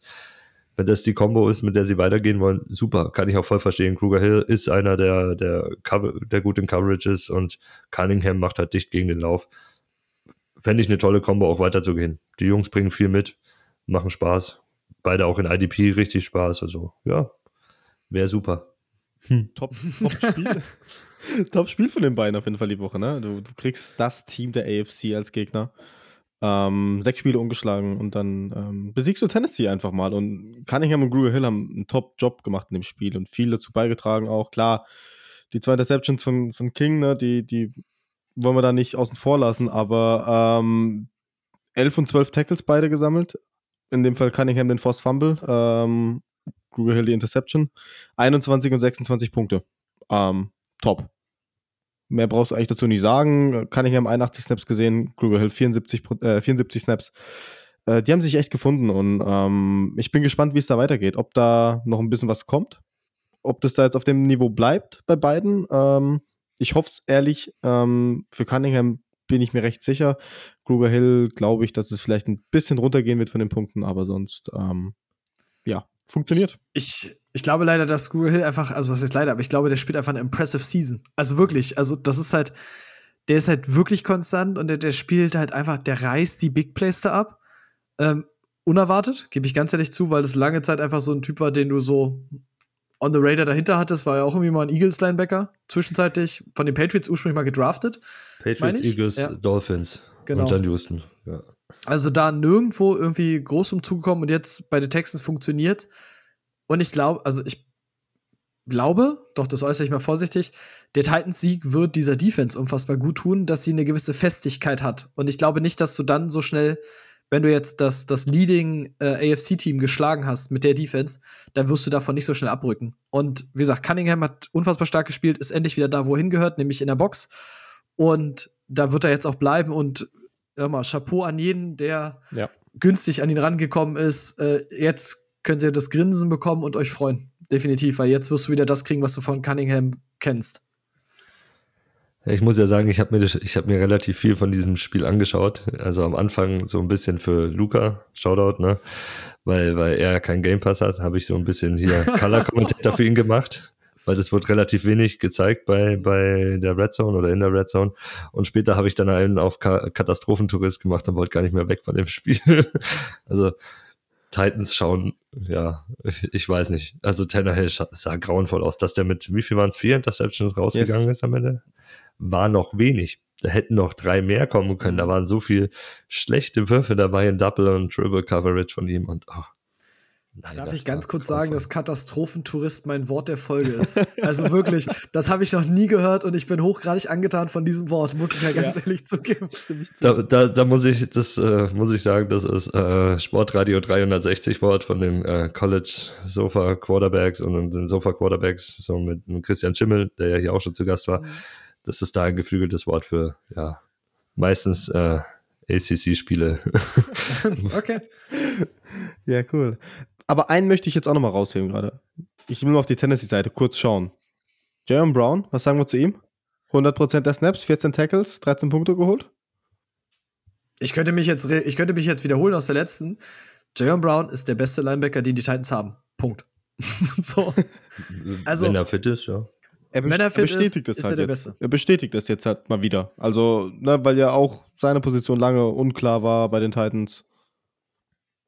Wenn das die Combo ist, mit der sie weitergehen wollen, super, kann ich auch voll verstehen. Kruger Hill ist einer, der, der, der gut in Coverage ist und Cunningham macht halt dicht gegen den Lauf. Fände ich eine tolle Combo, auch weiterzugehen. Die Jungs bringen viel mit, machen Spaß. Beide auch in IDP richtig Spaß. Also, ja, wäre super. Top, top Spiel. [LAUGHS] top Spiel von den beiden auf jeden Fall die Woche, ne? Du, du kriegst das Team der AFC als Gegner. Ähm, sechs Spiele ungeschlagen und dann ähm, besiegst du Tennessee einfach mal. Und Cunningham und Gruger Hill haben einen Top-Job gemacht in dem Spiel und viel dazu beigetragen auch. Klar, die zwei Interceptions von, von King, ne, die, die wollen wir da nicht außen vor lassen, aber ähm, 11 und 12 Tackles beide gesammelt. In dem Fall Cunningham den Forced Fumble, ähm, Gruger Hill die Interception. 21 und 26 Punkte. Ähm, top. Mehr brauchst du eigentlich dazu nicht sagen. Cunningham 81 Snaps gesehen, Kruger Hill 74, Pro- äh, 74 Snaps. Äh, die haben sich echt gefunden und ähm, ich bin gespannt, wie es da weitergeht. Ob da noch ein bisschen was kommt. Ob das da jetzt auf dem Niveau bleibt bei beiden. Ähm, ich hoffe es ehrlich. Ähm, für Cunningham bin ich mir recht sicher. Kruger Hill glaube ich, dass es vielleicht ein bisschen runtergehen wird von den Punkten, aber sonst, ähm, ja, funktioniert. Ich, ich glaube leider, dass Google Hill einfach, also was ist leider, aber ich glaube, der spielt einfach eine impressive Season. Also wirklich, also das ist halt, der ist halt wirklich konstant und der, der spielt halt einfach, der reißt die Big Plays da ab. Ähm, unerwartet, gebe ich ganz ehrlich zu, weil das lange Zeit einfach so ein Typ war, den du so on the radar dahinter hattest, war ja auch irgendwie mal ein Eagles-Linebacker, zwischenzeitlich von den Patriots ursprünglich mal gedraftet. Patriots? Eagles, Ja. Dolphins Genau. und dann Houston. Ja. Also da nirgendwo irgendwie groß zum Zuge kommen und jetzt bei den Texans funktioniert. Und ich glaube, also ich glaube, doch, das äußere ich mal vorsichtig, der Titans-Sieg wird dieser Defense unfassbar gut tun, dass sie eine gewisse Festigkeit hat. Und ich glaube nicht, dass du dann so schnell, wenn du jetzt das, das Leading äh, AFC-Team geschlagen hast mit der Defense, dann wirst du davon nicht so schnell abrücken. Und wie gesagt, Cunningham hat unfassbar stark gespielt, ist endlich wieder da, wo er hingehört, nämlich in der Box. Und da wird er jetzt auch bleiben. Und hör mal, Chapeau an jeden, der Ja. günstig an ihn rangekommen ist. Äh, jetzt könnt ihr das Grinsen bekommen und euch freuen. Definitiv, weil jetzt wirst du wieder das kriegen, was du von Cunningham kennst. Ich muss ja sagen, ich habe mir, ich hab mir relativ viel von diesem Spiel angeschaut. Also am Anfang so ein bisschen für Luca, Shoutout, ne? Weil, weil er keinen Game Pass hat, habe ich so ein bisschen hier [LAUGHS] Color-Kommentator für ihn gemacht. Weil das wird relativ wenig gezeigt bei, bei der Red Zone oder in der Red Zone. Und später habe ich dann einen auf Ka Katastrophentourist gemacht und wollte gar nicht mehr weg von dem Spiel. [LAUGHS] also Titans schauen, ja, ich, weiß nicht. Also Tannehill sah grauenvoll aus. Dass der mit, wie viel waren es, vier Interceptions rausgegangen ist am Ende? War noch wenig. Da hätten noch drei mehr kommen können. Da waren so viel schlechte Würfe dabei in Double und Triple Coverage von ihm und ach, nein, Darf ich ganz kurz sagen, dass Katastrophentourist mein Wort der Folge ist? [LAUGHS] Also wirklich, das habe ich noch nie gehört und ich bin hochgradig angetan von diesem Wort, muss ich ja ganz ehrlich zugeben. [LAUGHS] Da, da, da muss ich, das äh, muss ich sagen, das ist äh, Sportradio 360 Wort von den äh, College Sofa Quarterbacks und den Sofa Quarterbacks, so mit, mit Christian Schimmel, der ja hier auch schon zu Gast war. Das ist da ein geflügeltes Wort für, ja, meistens äh, ACC-Spiele. [LAUGHS] Okay. Ja, cool. Aber einen möchte ich jetzt auch nochmal rausheben gerade. Ich will nur auf die Tennessee-Seite kurz schauen. Jaron Brown, was sagen wir zu ihm? 100% der Snaps, 14 Tackles, 13 Punkte geholt? Ich könnte mich jetzt, ich könnte mich jetzt wiederholen aus der letzten. Jayon Brown ist der beste Linebacker, den die Titans haben. Punkt. [LAUGHS] so. Also- Wenn er fit ist, ja. Er, Wenn er fit ist, bestätigt das ist er halt der jetzt. Beste. Er bestätigt das jetzt halt mal wieder. Also, ne, weil ja auch seine Position lange unklar war bei den Titans.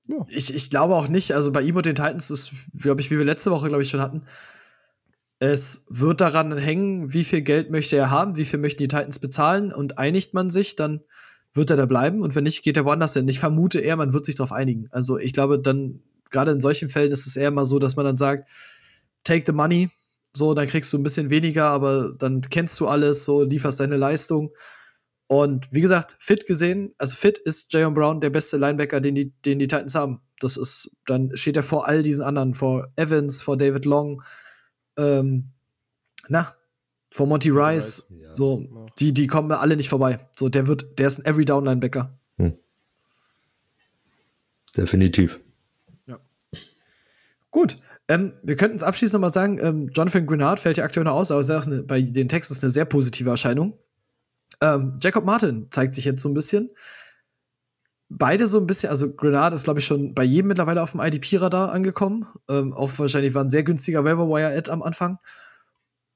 Ja. Ich, ich glaube auch nicht, also bei ihm und den Titans ist, glaube ich, wie wir letzte Woche, glaube ich, schon hatten, es wird daran hängen, wie viel Geld möchte er haben, wie viel möchten die Titans bezahlen und einigt man sich, dann wird er da bleiben und wenn nicht, geht er woanders hin. Ich vermute eher, man wird sich darauf einigen. Also ich glaube, dann, gerade in solchen Fällen ist es eher mal so, dass man dann sagt, take the money, so, dann kriegst du ein bisschen weniger, aber dann kennst du alles, so, lieferst deine Leistung. Und wie gesagt, fit gesehen, also fit ist Jayon Brown der beste Linebacker, den die, den die Titans haben. Das ist, dann steht er vor all diesen anderen, vor Evans, vor David Long, ähm, na, vor Monty Rice, ja. so, die, die kommen alle nicht vorbei. So, der wird, der ist ein Every Down Linebacker. Hm. Definitiv. Ja. Gut. Ähm, wir könnten es abschließend nochmal sagen, ähm, Jonathan Grenard fällt ja aktuell noch aus, aber ist auch eine, bei den Texans eine sehr positive Erscheinung. Ähm, Jacob Martin zeigt sich jetzt so ein bisschen. Beide so ein bisschen, also Grenard ist, glaube ich, schon bei jedem mittlerweile auf dem IDP-Radar angekommen. Ähm, auch wahrscheinlich war ein sehr günstiger Waiver-Wire-Ad am Anfang.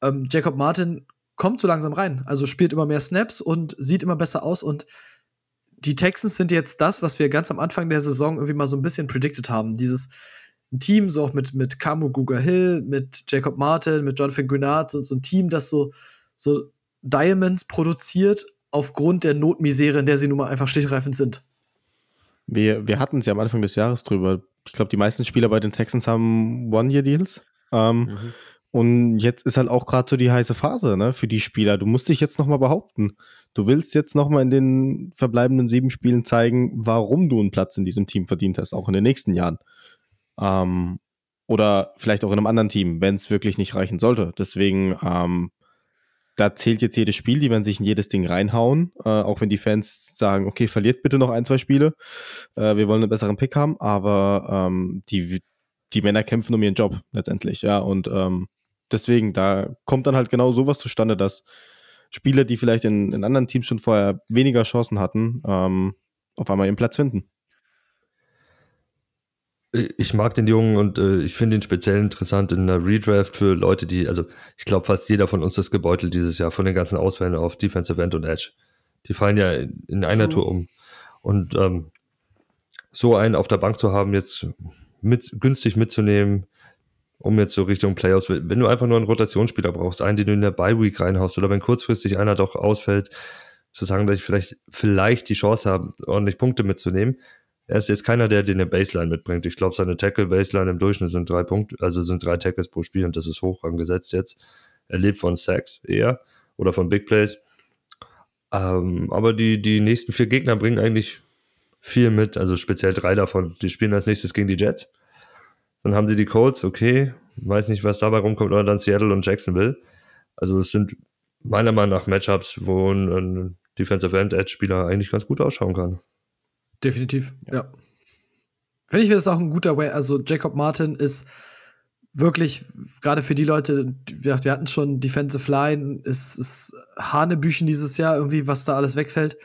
Ähm, Jacob Martin kommt so langsam rein, also spielt immer mehr Snaps und sieht immer besser aus. Und die Texans sind jetzt das, was wir ganz am Anfang der Saison irgendwie mal so ein bisschen predicted haben. Dieses Team, so auch mit, mit Kamu Guga Hill, mit Jacob Martin, mit Jonathan Grenard, so, so ein Team, das so, so Diamonds produziert aufgrund der Notmisere, in der sie nun mal einfach stichreifend sind. Wir, wir hatten es ja am Anfang des Jahres drüber. Ich glaube, die meisten Spieler bei den Texans haben One-Year-Deals. Ähm, mhm. Und jetzt ist halt auch gerade so die heiße Phase ne, für die Spieler. Du musst dich jetzt nochmal behaupten. Du willst jetzt nochmal in den verbleibenden sieben Spielen zeigen, warum du einen Platz in diesem Team verdient hast, auch in den nächsten Jahren. Ähm, oder vielleicht auch in einem anderen Team, wenn es wirklich nicht reichen sollte. Deswegen ähm, da zählt jetzt jedes Spiel, die werden sich in jedes Ding reinhauen, äh, auch wenn die Fans sagen, okay, verliert bitte noch ein, zwei Spiele, äh, wir wollen einen besseren Pick haben, aber ähm, die, die Männer kämpfen um ihren Job letztendlich, ja, und ähm, deswegen, da kommt dann halt genau sowas zustande, dass Spieler, die vielleicht in, in anderen Teams schon vorher weniger Chancen hatten, ähm, auf einmal ihren Platz finden. Ich mag den Jungen und äh, ich finde ihn speziell interessant in der Redraft für Leute, die, also ich glaube, fast jeder von uns ist gebeutelt dieses Jahr von den ganzen Auswählen auf Defensive End und Edge. Die fallen ja in einer True. Tour um. Und ähm, so einen auf der Bank zu haben, jetzt mit, günstig mitzunehmen, um jetzt so Richtung Playoffs, wenn du einfach nur einen Rotationsspieler brauchst, einen, den du in der Bye Week reinhaust oder wenn kurzfristig einer doch ausfällt, zu sagen, dass ich vielleicht, vielleicht die Chance habe, ordentlich Punkte mitzunehmen, er ist jetzt keiner, der dir eine Baseline mitbringt. Ich glaube, seine Tackle-Baseline im Durchschnitt sind drei Punkte, also sind drei Tackles pro Spiel und das ist hoch angesetzt jetzt. Er lebt von Sacks eher oder von Big Plays. Ähm, aber die, die nächsten vier Gegner bringen eigentlich viel mit, also speziell drei davon. Die spielen als nächstes gegen die Jets. Dann haben sie die Colts, okay, weiß nicht, was dabei rumkommt, oder dann Seattle und Jacksonville. Also es sind meiner Meinung nach Matchups, wo ein, Defensive End Edge Spieler eigentlich ganz gut ausschauen kann. Definitiv, ja. ja. Finde ich, das ist auch ein guter Way. Also, Jacob Martin ist wirklich, gerade für die Leute, wir, hatten schon Defensive Line, ist, ist Hanebüchen dieses Jahr, irgendwie, was da alles wegfällt.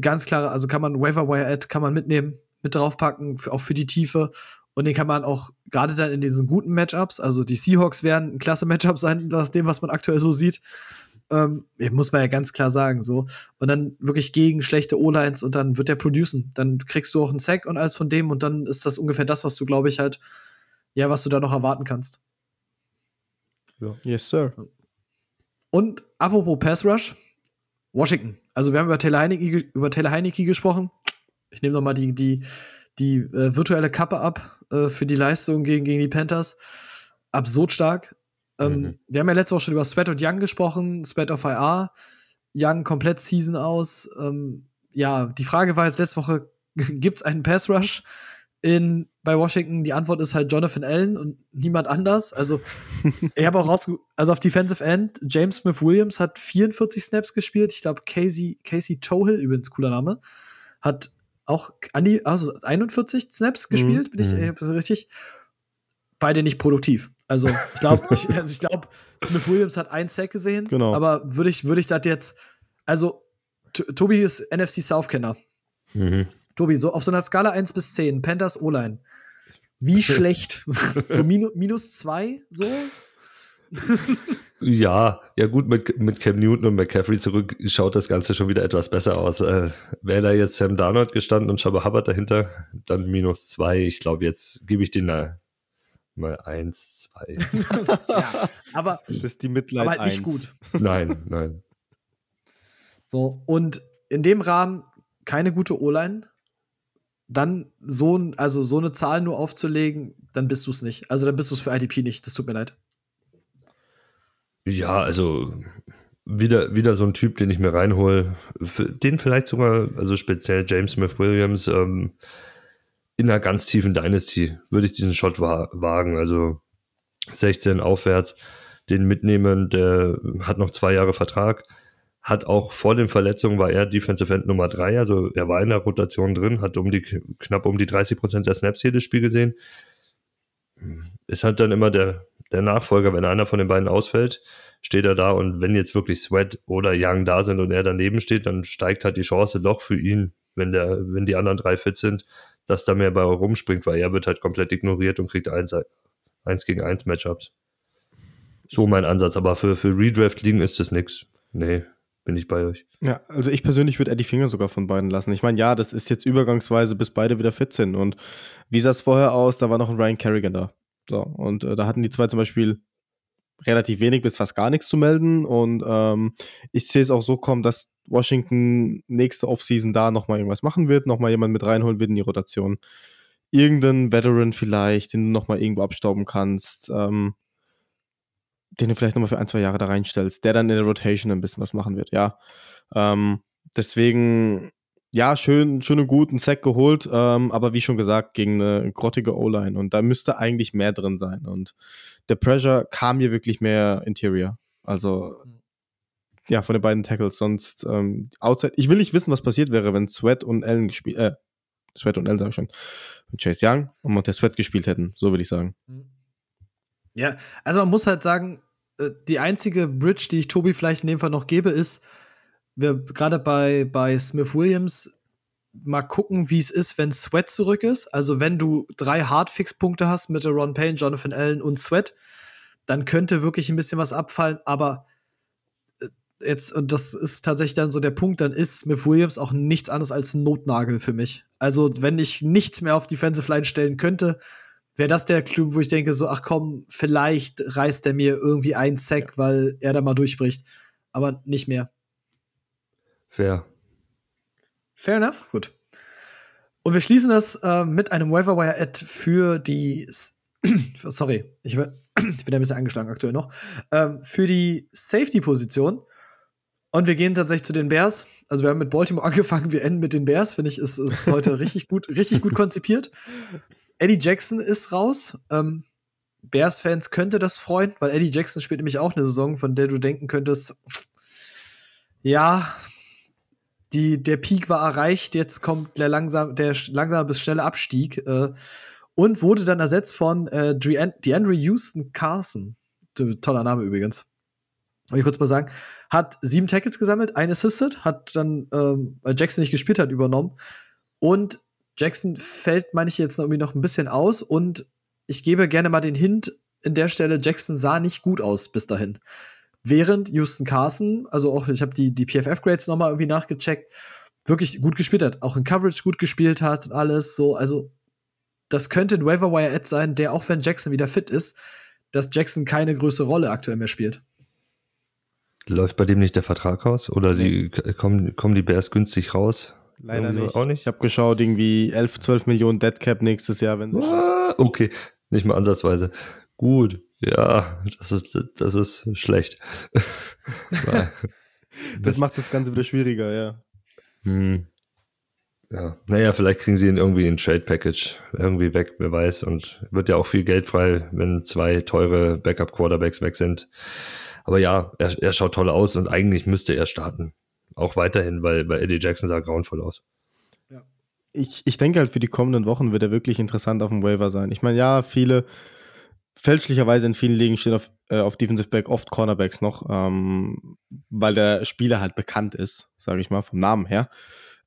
Ganz klar, also kann man Waiver Wire Ad kann man mitnehmen, mit draufpacken, auch für die Tiefe. Und den kann man auch gerade dann in diesen guten Matchups, also die Seahawks werden ein klasse Matchup sein, nach dem, was man aktuell so sieht. Ähm, muss man ja ganz klar sagen, so. Und dann wirklich gegen schlechte O-Lines und dann wird der producen. Dann kriegst du auch einen Sack und alles von dem und dann ist das ungefähr das, was du, glaube ich, halt, ja, was du da noch erwarten kannst. Ja. Yes, sir. Und apropos Pass Rush, Washington. Also wir haben über Taylor Heineke, über Taylor Heineke gesprochen. Ich nehme noch mal die, die, die äh, virtuelle Kappe ab äh, für die Leistung gegen, gegen die Panthers. Absurd stark. Ähm, mhm. Wir haben ja letzte Woche schon über Sweat und Young gesprochen, Sweat of IR. Young komplett Season aus. Ähm, ja, die Frage war jetzt letzte Woche, [LAUGHS] gibt es einen Pass Rush in, bei Washington? Die Antwort ist halt Jonathan Allen und niemand anders. Also, ich habe auch raus, also auf Defensive End, James Smith Williams hat 44 Snaps gespielt. Ich glaube, Casey, Casey Tohill, übrigens cooler Name, hat auch an die, also 41 Snaps gespielt, mhm. bin ich äh, richtig. Beide nicht produktiv. Also ich glaube, [LAUGHS] ich, also ich glaube, Smith Williams hat einen Sack gesehen. Genau. Aber würde ich, würde ich das jetzt, also Tobi ist NFC South-Kenner. Mhm. Tobi, so auf so einer Skala 1 bis 10, Panthers O-Line. Wie [LAUGHS] schlecht? so minus, minus zwei, so? [LAUGHS] Ja, ja gut, mit, mit Cam Newton und McCaffrey zurück schaut das Ganze schon wieder etwas besser aus. Äh, Wäre da jetzt Sam Darnold gestanden und Shabba Hubbard dahinter, dann minus zwei. Ich glaube, jetzt gebe ich den mal, mal eins, zwei. [LAUGHS] ja, aber, [LAUGHS] Das ist die Mitleid aber halt nicht eins. gut. nein, nein. [LAUGHS] So, und in dem Rahmen keine gute O-Line, dann so, ein- also so eine Zahl nur aufzulegen, dann bist du es nicht. Also dann bist du es für IDP nicht. Das tut mir leid. Ja, also wieder, wieder so ein Typ, den ich mir reinhole. Den vielleicht sogar, also speziell James Smith Williams, ähm, in einer ganz tiefen Dynasty würde ich diesen Shot wa wagen. Also 16 aufwärts, den mitnehmen, der hat noch zwei Jahre Vertrag. Hat auch vor den Verletzungen war er Defensive End Nummer drei, also er war in der Rotation drin, hat um die knapp um die 30 Prozent der Snaps jedes Spiel gesehen. Ist halt dann immer der, der Nachfolger, wenn einer von den beiden ausfällt, steht er da und wenn jetzt wirklich Sweat oder Young da sind und er daneben steht, dann steigt halt die Chance doch für ihn, wenn der, wenn die anderen drei fit sind, dass da mehr bei rumspringt, weil er wird halt komplett ignoriert und kriegt eins, eins gegen eins Matchups. So mein Ansatz, aber für, für Redraft liegen ist das nix. Nee, bin ich bei euch. Ja, also ich persönlich würde Eddie Finger sogar von beiden lassen. Ich meine, ja, das ist jetzt übergangsweise, bis beide wieder fit sind. Und wie sah es vorher aus? Da war noch ein Ryan Kerrigan da. So, und äh, da hatten die zwei zum Beispiel relativ wenig bis fast gar nichts zu melden. Und ähm, ich sehe es auch so kommen, dass Washington nächste Offseason da nochmal irgendwas machen wird, nochmal jemand mit reinholen wird in die Rotation. Irgendeinen Veteran vielleicht, den du nochmal irgendwo abstauben kannst. Ähm, den du vielleicht nochmal für ein, zwei Jahre da reinstellst, der dann in der Rotation ein bisschen was machen wird, ja. Ähm, deswegen, ja, schön, schön und gut, einen Sack geholt, ähm, aber wie schon gesagt, gegen eine grottige O-Line und da müsste eigentlich mehr drin sein und der Pressure kam hier wirklich mehr Interior. Also, ja, von den beiden Tackles, sonst ähm, outside. Ich will nicht wissen, was passiert wäre, wenn Sweat und Allen gespielt, äh, Sweat und Allen sag ich schon, wenn Chase Young und Montez Sweat gespielt hätten, so will ich sagen. Ja, also man muss halt sagen, äh, die einzige Bridge, die ich Tobi vielleicht in dem Fall noch gebe, ist, wir gerade bei, bei Smith Williams mal gucken, wie es ist, wenn Sweat zurück ist. Also wenn du drei Hardfix-Punkte hast mit Ron Payne, Jonathan Allen und Sweat, dann könnte wirklich ein bisschen was abfallen, aber äh, jetzt, und das ist tatsächlich dann so der Punkt, dann ist Smith Williams auch nichts anderes als ein Notnagel für mich. Also, wenn ich nichts mehr auf Defensive Line stellen könnte, wäre das der Club, wo ich denke, so, ach komm, vielleicht reißt er mir irgendwie einen Sack, weil er da mal durchbricht. Aber nicht mehr. Fair. Fair enough, gut. Und wir schließen das äh, mit einem Waiver-Wire-Ad für die. [CLEARS THROAT] Sorry, ich, [CLEARS THROAT] ich bin ein bisschen angeschlagen aktuell noch. Ähm, für die Safety-Position. Und wir gehen tatsächlich zu den Bears. Also, wir haben mit Baltimore [LAUGHS] angefangen, wir enden mit den Bears. Finde ich, ist, ist heute richtig gut, richtig gut konzipiert. Eddie Jackson ist raus. Ähm, Bears-Fans könnte das freuen, weil Eddie Jackson spielt nämlich auch eine Saison, von der du denken könntest, ja, die, der Peak war erreicht, jetzt kommt der langsam, der langsame bis schnelle Abstieg äh, und wurde dann ersetzt von äh, Dean- DeAndre Houston Carson. Toller Name übrigens. Wollte ich kurz mal sagen. Hat sieben Tackles gesammelt, ein Assisted, hat dann, ähm, weil Jackson nicht gespielt hat, übernommen. Und Jackson fällt, meine ich, jetzt irgendwie noch ein bisschen aus. Und ich gebe gerne mal den Hint in der Stelle, Jackson sah nicht gut aus bis dahin. Während Houston Carson, also auch, ich habe die, die PFF-Grades nochmal irgendwie nachgecheckt, wirklich gut gespielt hat. Auch in Coverage gut gespielt hat und alles so. Also, das könnte ein Waiver-Wire-Ad sein, der auch wenn Jackson wieder fit ist, dass Jackson keine größere Rolle aktuell mehr spielt. Läuft bei dem nicht der Vertrag aus? Oder die, kommen, kommen die Bears günstig raus? Leider Irgendwie nicht. auch nicht? Ich habe geschaut, irgendwie 11, 12 Millionen Deadcap nächstes Jahr, wenn sie. Ah, okay, nicht mal ansatzweise. Gut, ja, das ist, das ist schlecht. [LAUGHS] [LAUGHS] Das macht das Ganze wieder schwieriger, ja. Hm. Ja, naja, vielleicht kriegen sie ihn irgendwie in Trade Package irgendwie weg, wer weiß. Und wird ja auch viel Geld frei, wenn zwei teure Backup Quarterbacks weg sind. Aber ja, er, er schaut toll aus und eigentlich müsste er starten. Auch weiterhin, weil bei Eddie Jackson sah grauenvoll aus. Ich, ich denke halt, für die kommenden Wochen wird er wirklich interessant auf dem Waiver sein. Ich meine, ja, viele, fälschlicherweise in vielen Ligen stehen auf, äh, auf Defensive Back oft Cornerbacks noch, ähm, weil der Spieler halt bekannt ist, sage ich mal, vom Namen her.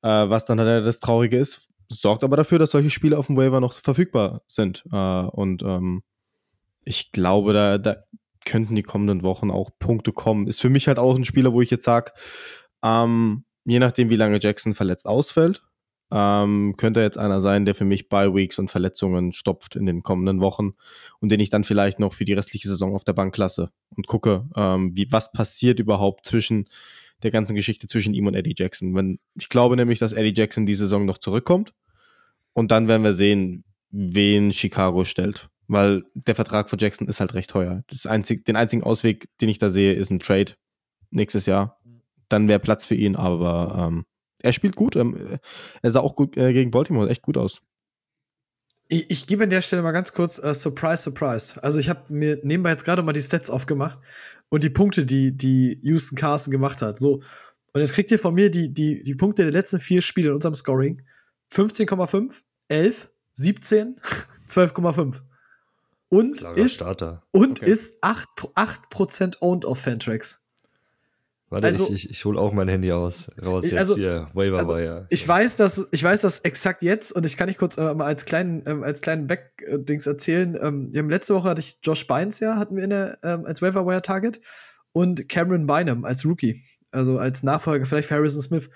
Äh, was dann halt das Traurige ist, sorgt aber dafür, dass solche Spieler auf dem Waiver noch verfügbar sind. Äh, und ähm, ich glaube, da, da könnten die kommenden Wochen auch Punkte kommen. Ist für mich halt auch ein Spieler, wo ich jetzt sage, ähm, je nachdem, wie lange Jackson verletzt ausfällt, ähm, könnte jetzt einer sein, der für mich Bye Weeks und Verletzungen stopft in den kommenden Wochen und den ich dann vielleicht noch für die restliche Saison auf der Bank lasse und gucke, ähm, wie was passiert überhaupt zwischen der ganzen Geschichte zwischen ihm und Eddie Jackson. Wenn, ich glaube nämlich, dass Eddie Jackson die Saison noch zurückkommt und dann werden wir sehen, wen Chicago stellt. Weil der Vertrag von Jackson ist halt recht teuer. Das einzig, den einzigen Ausweg, den ich da sehe, ist ein Trade nächstes Jahr. Dann wäre Platz für ihn, aber ähm, er spielt gut. Ähm, er sah auch gut äh, gegen Baltimore echt gut aus. Ich, ich gebe an der Stelle mal ganz kurz uh, Surprise, Surprise. Also ich habe mir nebenbei jetzt gerade mal die Stats aufgemacht und die Punkte, die, die Houston Carson gemacht hat. So. Und jetzt kriegt ihr von mir die, die, die Punkte der letzten vier Spiele in unserem Scoring. 15,5, 11, 17, 12,5. Und Klarer ist, Starter. und Okay. ist 8, 8% owned auf Fantrax. Warte, Also- ich, ich, ich hole auch mein Handy aus. Raus jetzt also- hier. Waiver also, Wire. Ich weiß, dass ich weiß, dass exakt jetzt und ich kann nicht kurz äh, mal als kleinen ähm, als kleinen Back-Dings erzählen. Ähm, letzte Woche hatte ich Josh Bynes ja hatten wir in der ähm, als Waiver Target und Cameron Bynum als Rookie, also als Nachfolger vielleicht für Harrison Smith.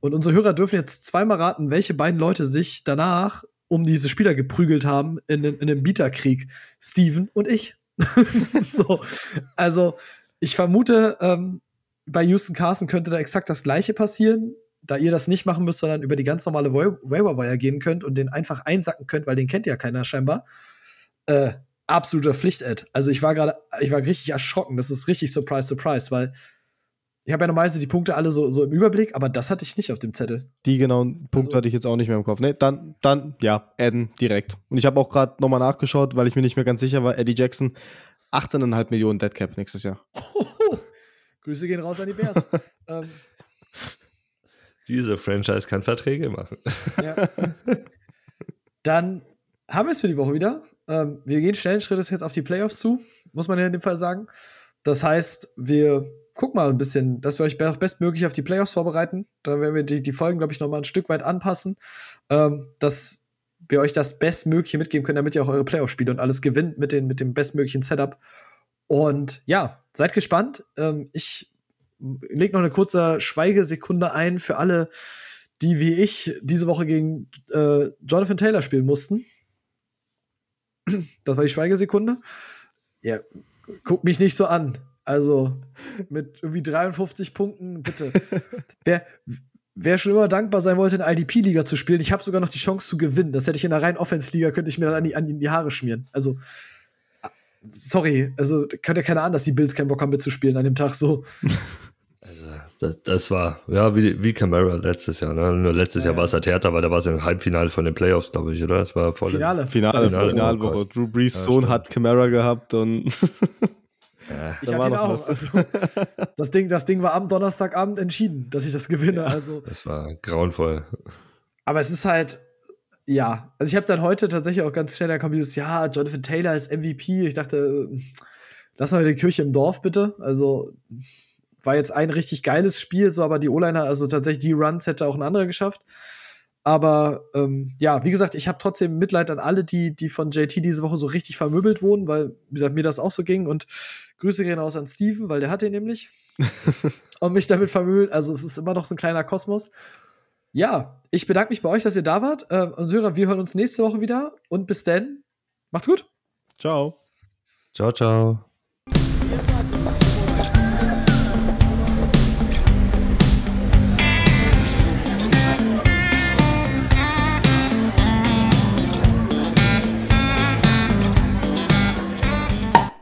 Und unsere Hörer dürfen jetzt zweimal raten, welche beiden Leute sich danach um diese Spieler geprügelt haben in, in, in einem Bieterkrieg. Steven und ich. [LAUGHS] so, also ich vermute, ähm, bei Houston Carson könnte da exakt das gleiche passieren, da ihr das nicht machen müsst, sondern über die ganz normale Wa- Waiver Wire gehen könnt und den einfach einsacken könnt, weil den kennt ja keiner scheinbar. Äh, absoluter Pflicht-Ad. Also ich war gerade, ich war richtig erschrocken. Das ist richtig Surprise, Surprise, weil ich habe ja normalerweise die Punkte alle so, so im Überblick, aber das hatte ich nicht auf dem Zettel. Die genauen Punkte Also- hatte ich jetzt auch nicht mehr im Kopf. Nee, dann, dann, ja, adden direkt. Und ich habe auch gerade nochmal nachgeschaut, weil ich mir nicht mehr ganz sicher war, Eddie Jackson, 18,5 Millionen Deadcap nächstes Jahr. [LAUGHS] Grüße gehen raus an die Bears. [LAUGHS] ähm, Diese Franchise kann Verträge machen. Ja. Dann haben wir es für die Woche wieder. Ähm, wir gehen schnellen Schrittes jetzt auf die Playoffs zu, muss man ja in dem Fall sagen. Das heißt, wir gucken mal ein bisschen, dass wir euch be- bestmöglich auf die Playoffs vorbereiten. Da werden wir die, die Folgen, glaube ich, noch mal ein Stück weit anpassen, ähm, dass wir euch das Bestmögliche mitgeben können, damit ihr auch eure Playoff-Spiele und alles gewinnt mit, den, mit dem bestmöglichen Setup. Und ja, seid gespannt. Ähm, ich lege noch eine kurze Schweigesekunde ein für alle, die wie ich diese Woche gegen äh, Jonathan Taylor spielen mussten. Das war die Schweigesekunde. Ja, guck mich nicht so an. Also mit irgendwie 53 Punkten, bitte. [LAUGHS] wer, wer schon immer dankbar sein wollte, in der IDP-Liga zu spielen, ich habe sogar noch die Chance zu gewinnen. Das hätte ich in der reinen Offense-Liga, könnte ich mir dann an die, an die Haare schmieren. Also, sorry, also könnt ja keiner an, dass die Bills keinen Bock haben mitzuspielen an dem Tag so. Also, das, das war, ja, wie, wie Camara letztes Jahr. Ne? Nur letztes Ja, Jahr war es halt härter, weil da war es im Halbfinale von den Playoffs, glaube ich, oder? Das war voll. Finale. Finale, Finale, Finalwoche. oh Gott. Drew Brees Ja, Sohn stimmt. hat Camara gehabt und [LAUGHS] Ja, Ich hatte ihn auch. Also, das, Ding, das Ding war am Donnerstagabend entschieden, dass ich das gewinne. Also, das war grauenvoll. aber es ist halt, ja. Also ich habe dann heute tatsächlich auch ganz schnell, da kam dieses, ja, Jonathan Taylor ist MVP. Ich dachte, äh, lass mal die Kirche im Dorf bitte. Also war jetzt ein richtig geiles Spiel, so aber die O-Liner, also tatsächlich die Runs hätte auch ein anderer geschafft. Aber ähm, ja, wie gesagt, ich habe trotzdem Mitleid an alle, die, die von JT diese Woche so richtig vermöbelt wurden, weil, wie gesagt, mir das auch so ging. Und Grüße gehen raus an Steven, weil der hat den nämlich. [LAUGHS] und mich damit vermöbelt. Also es ist immer noch so ein kleiner Kosmos. Ja, ich bedanke mich bei euch, dass ihr da wart. Ähm, und Syrer, wir hören uns nächste Woche wieder. Und bis dann, macht's gut. ciao. Ciao, ciao.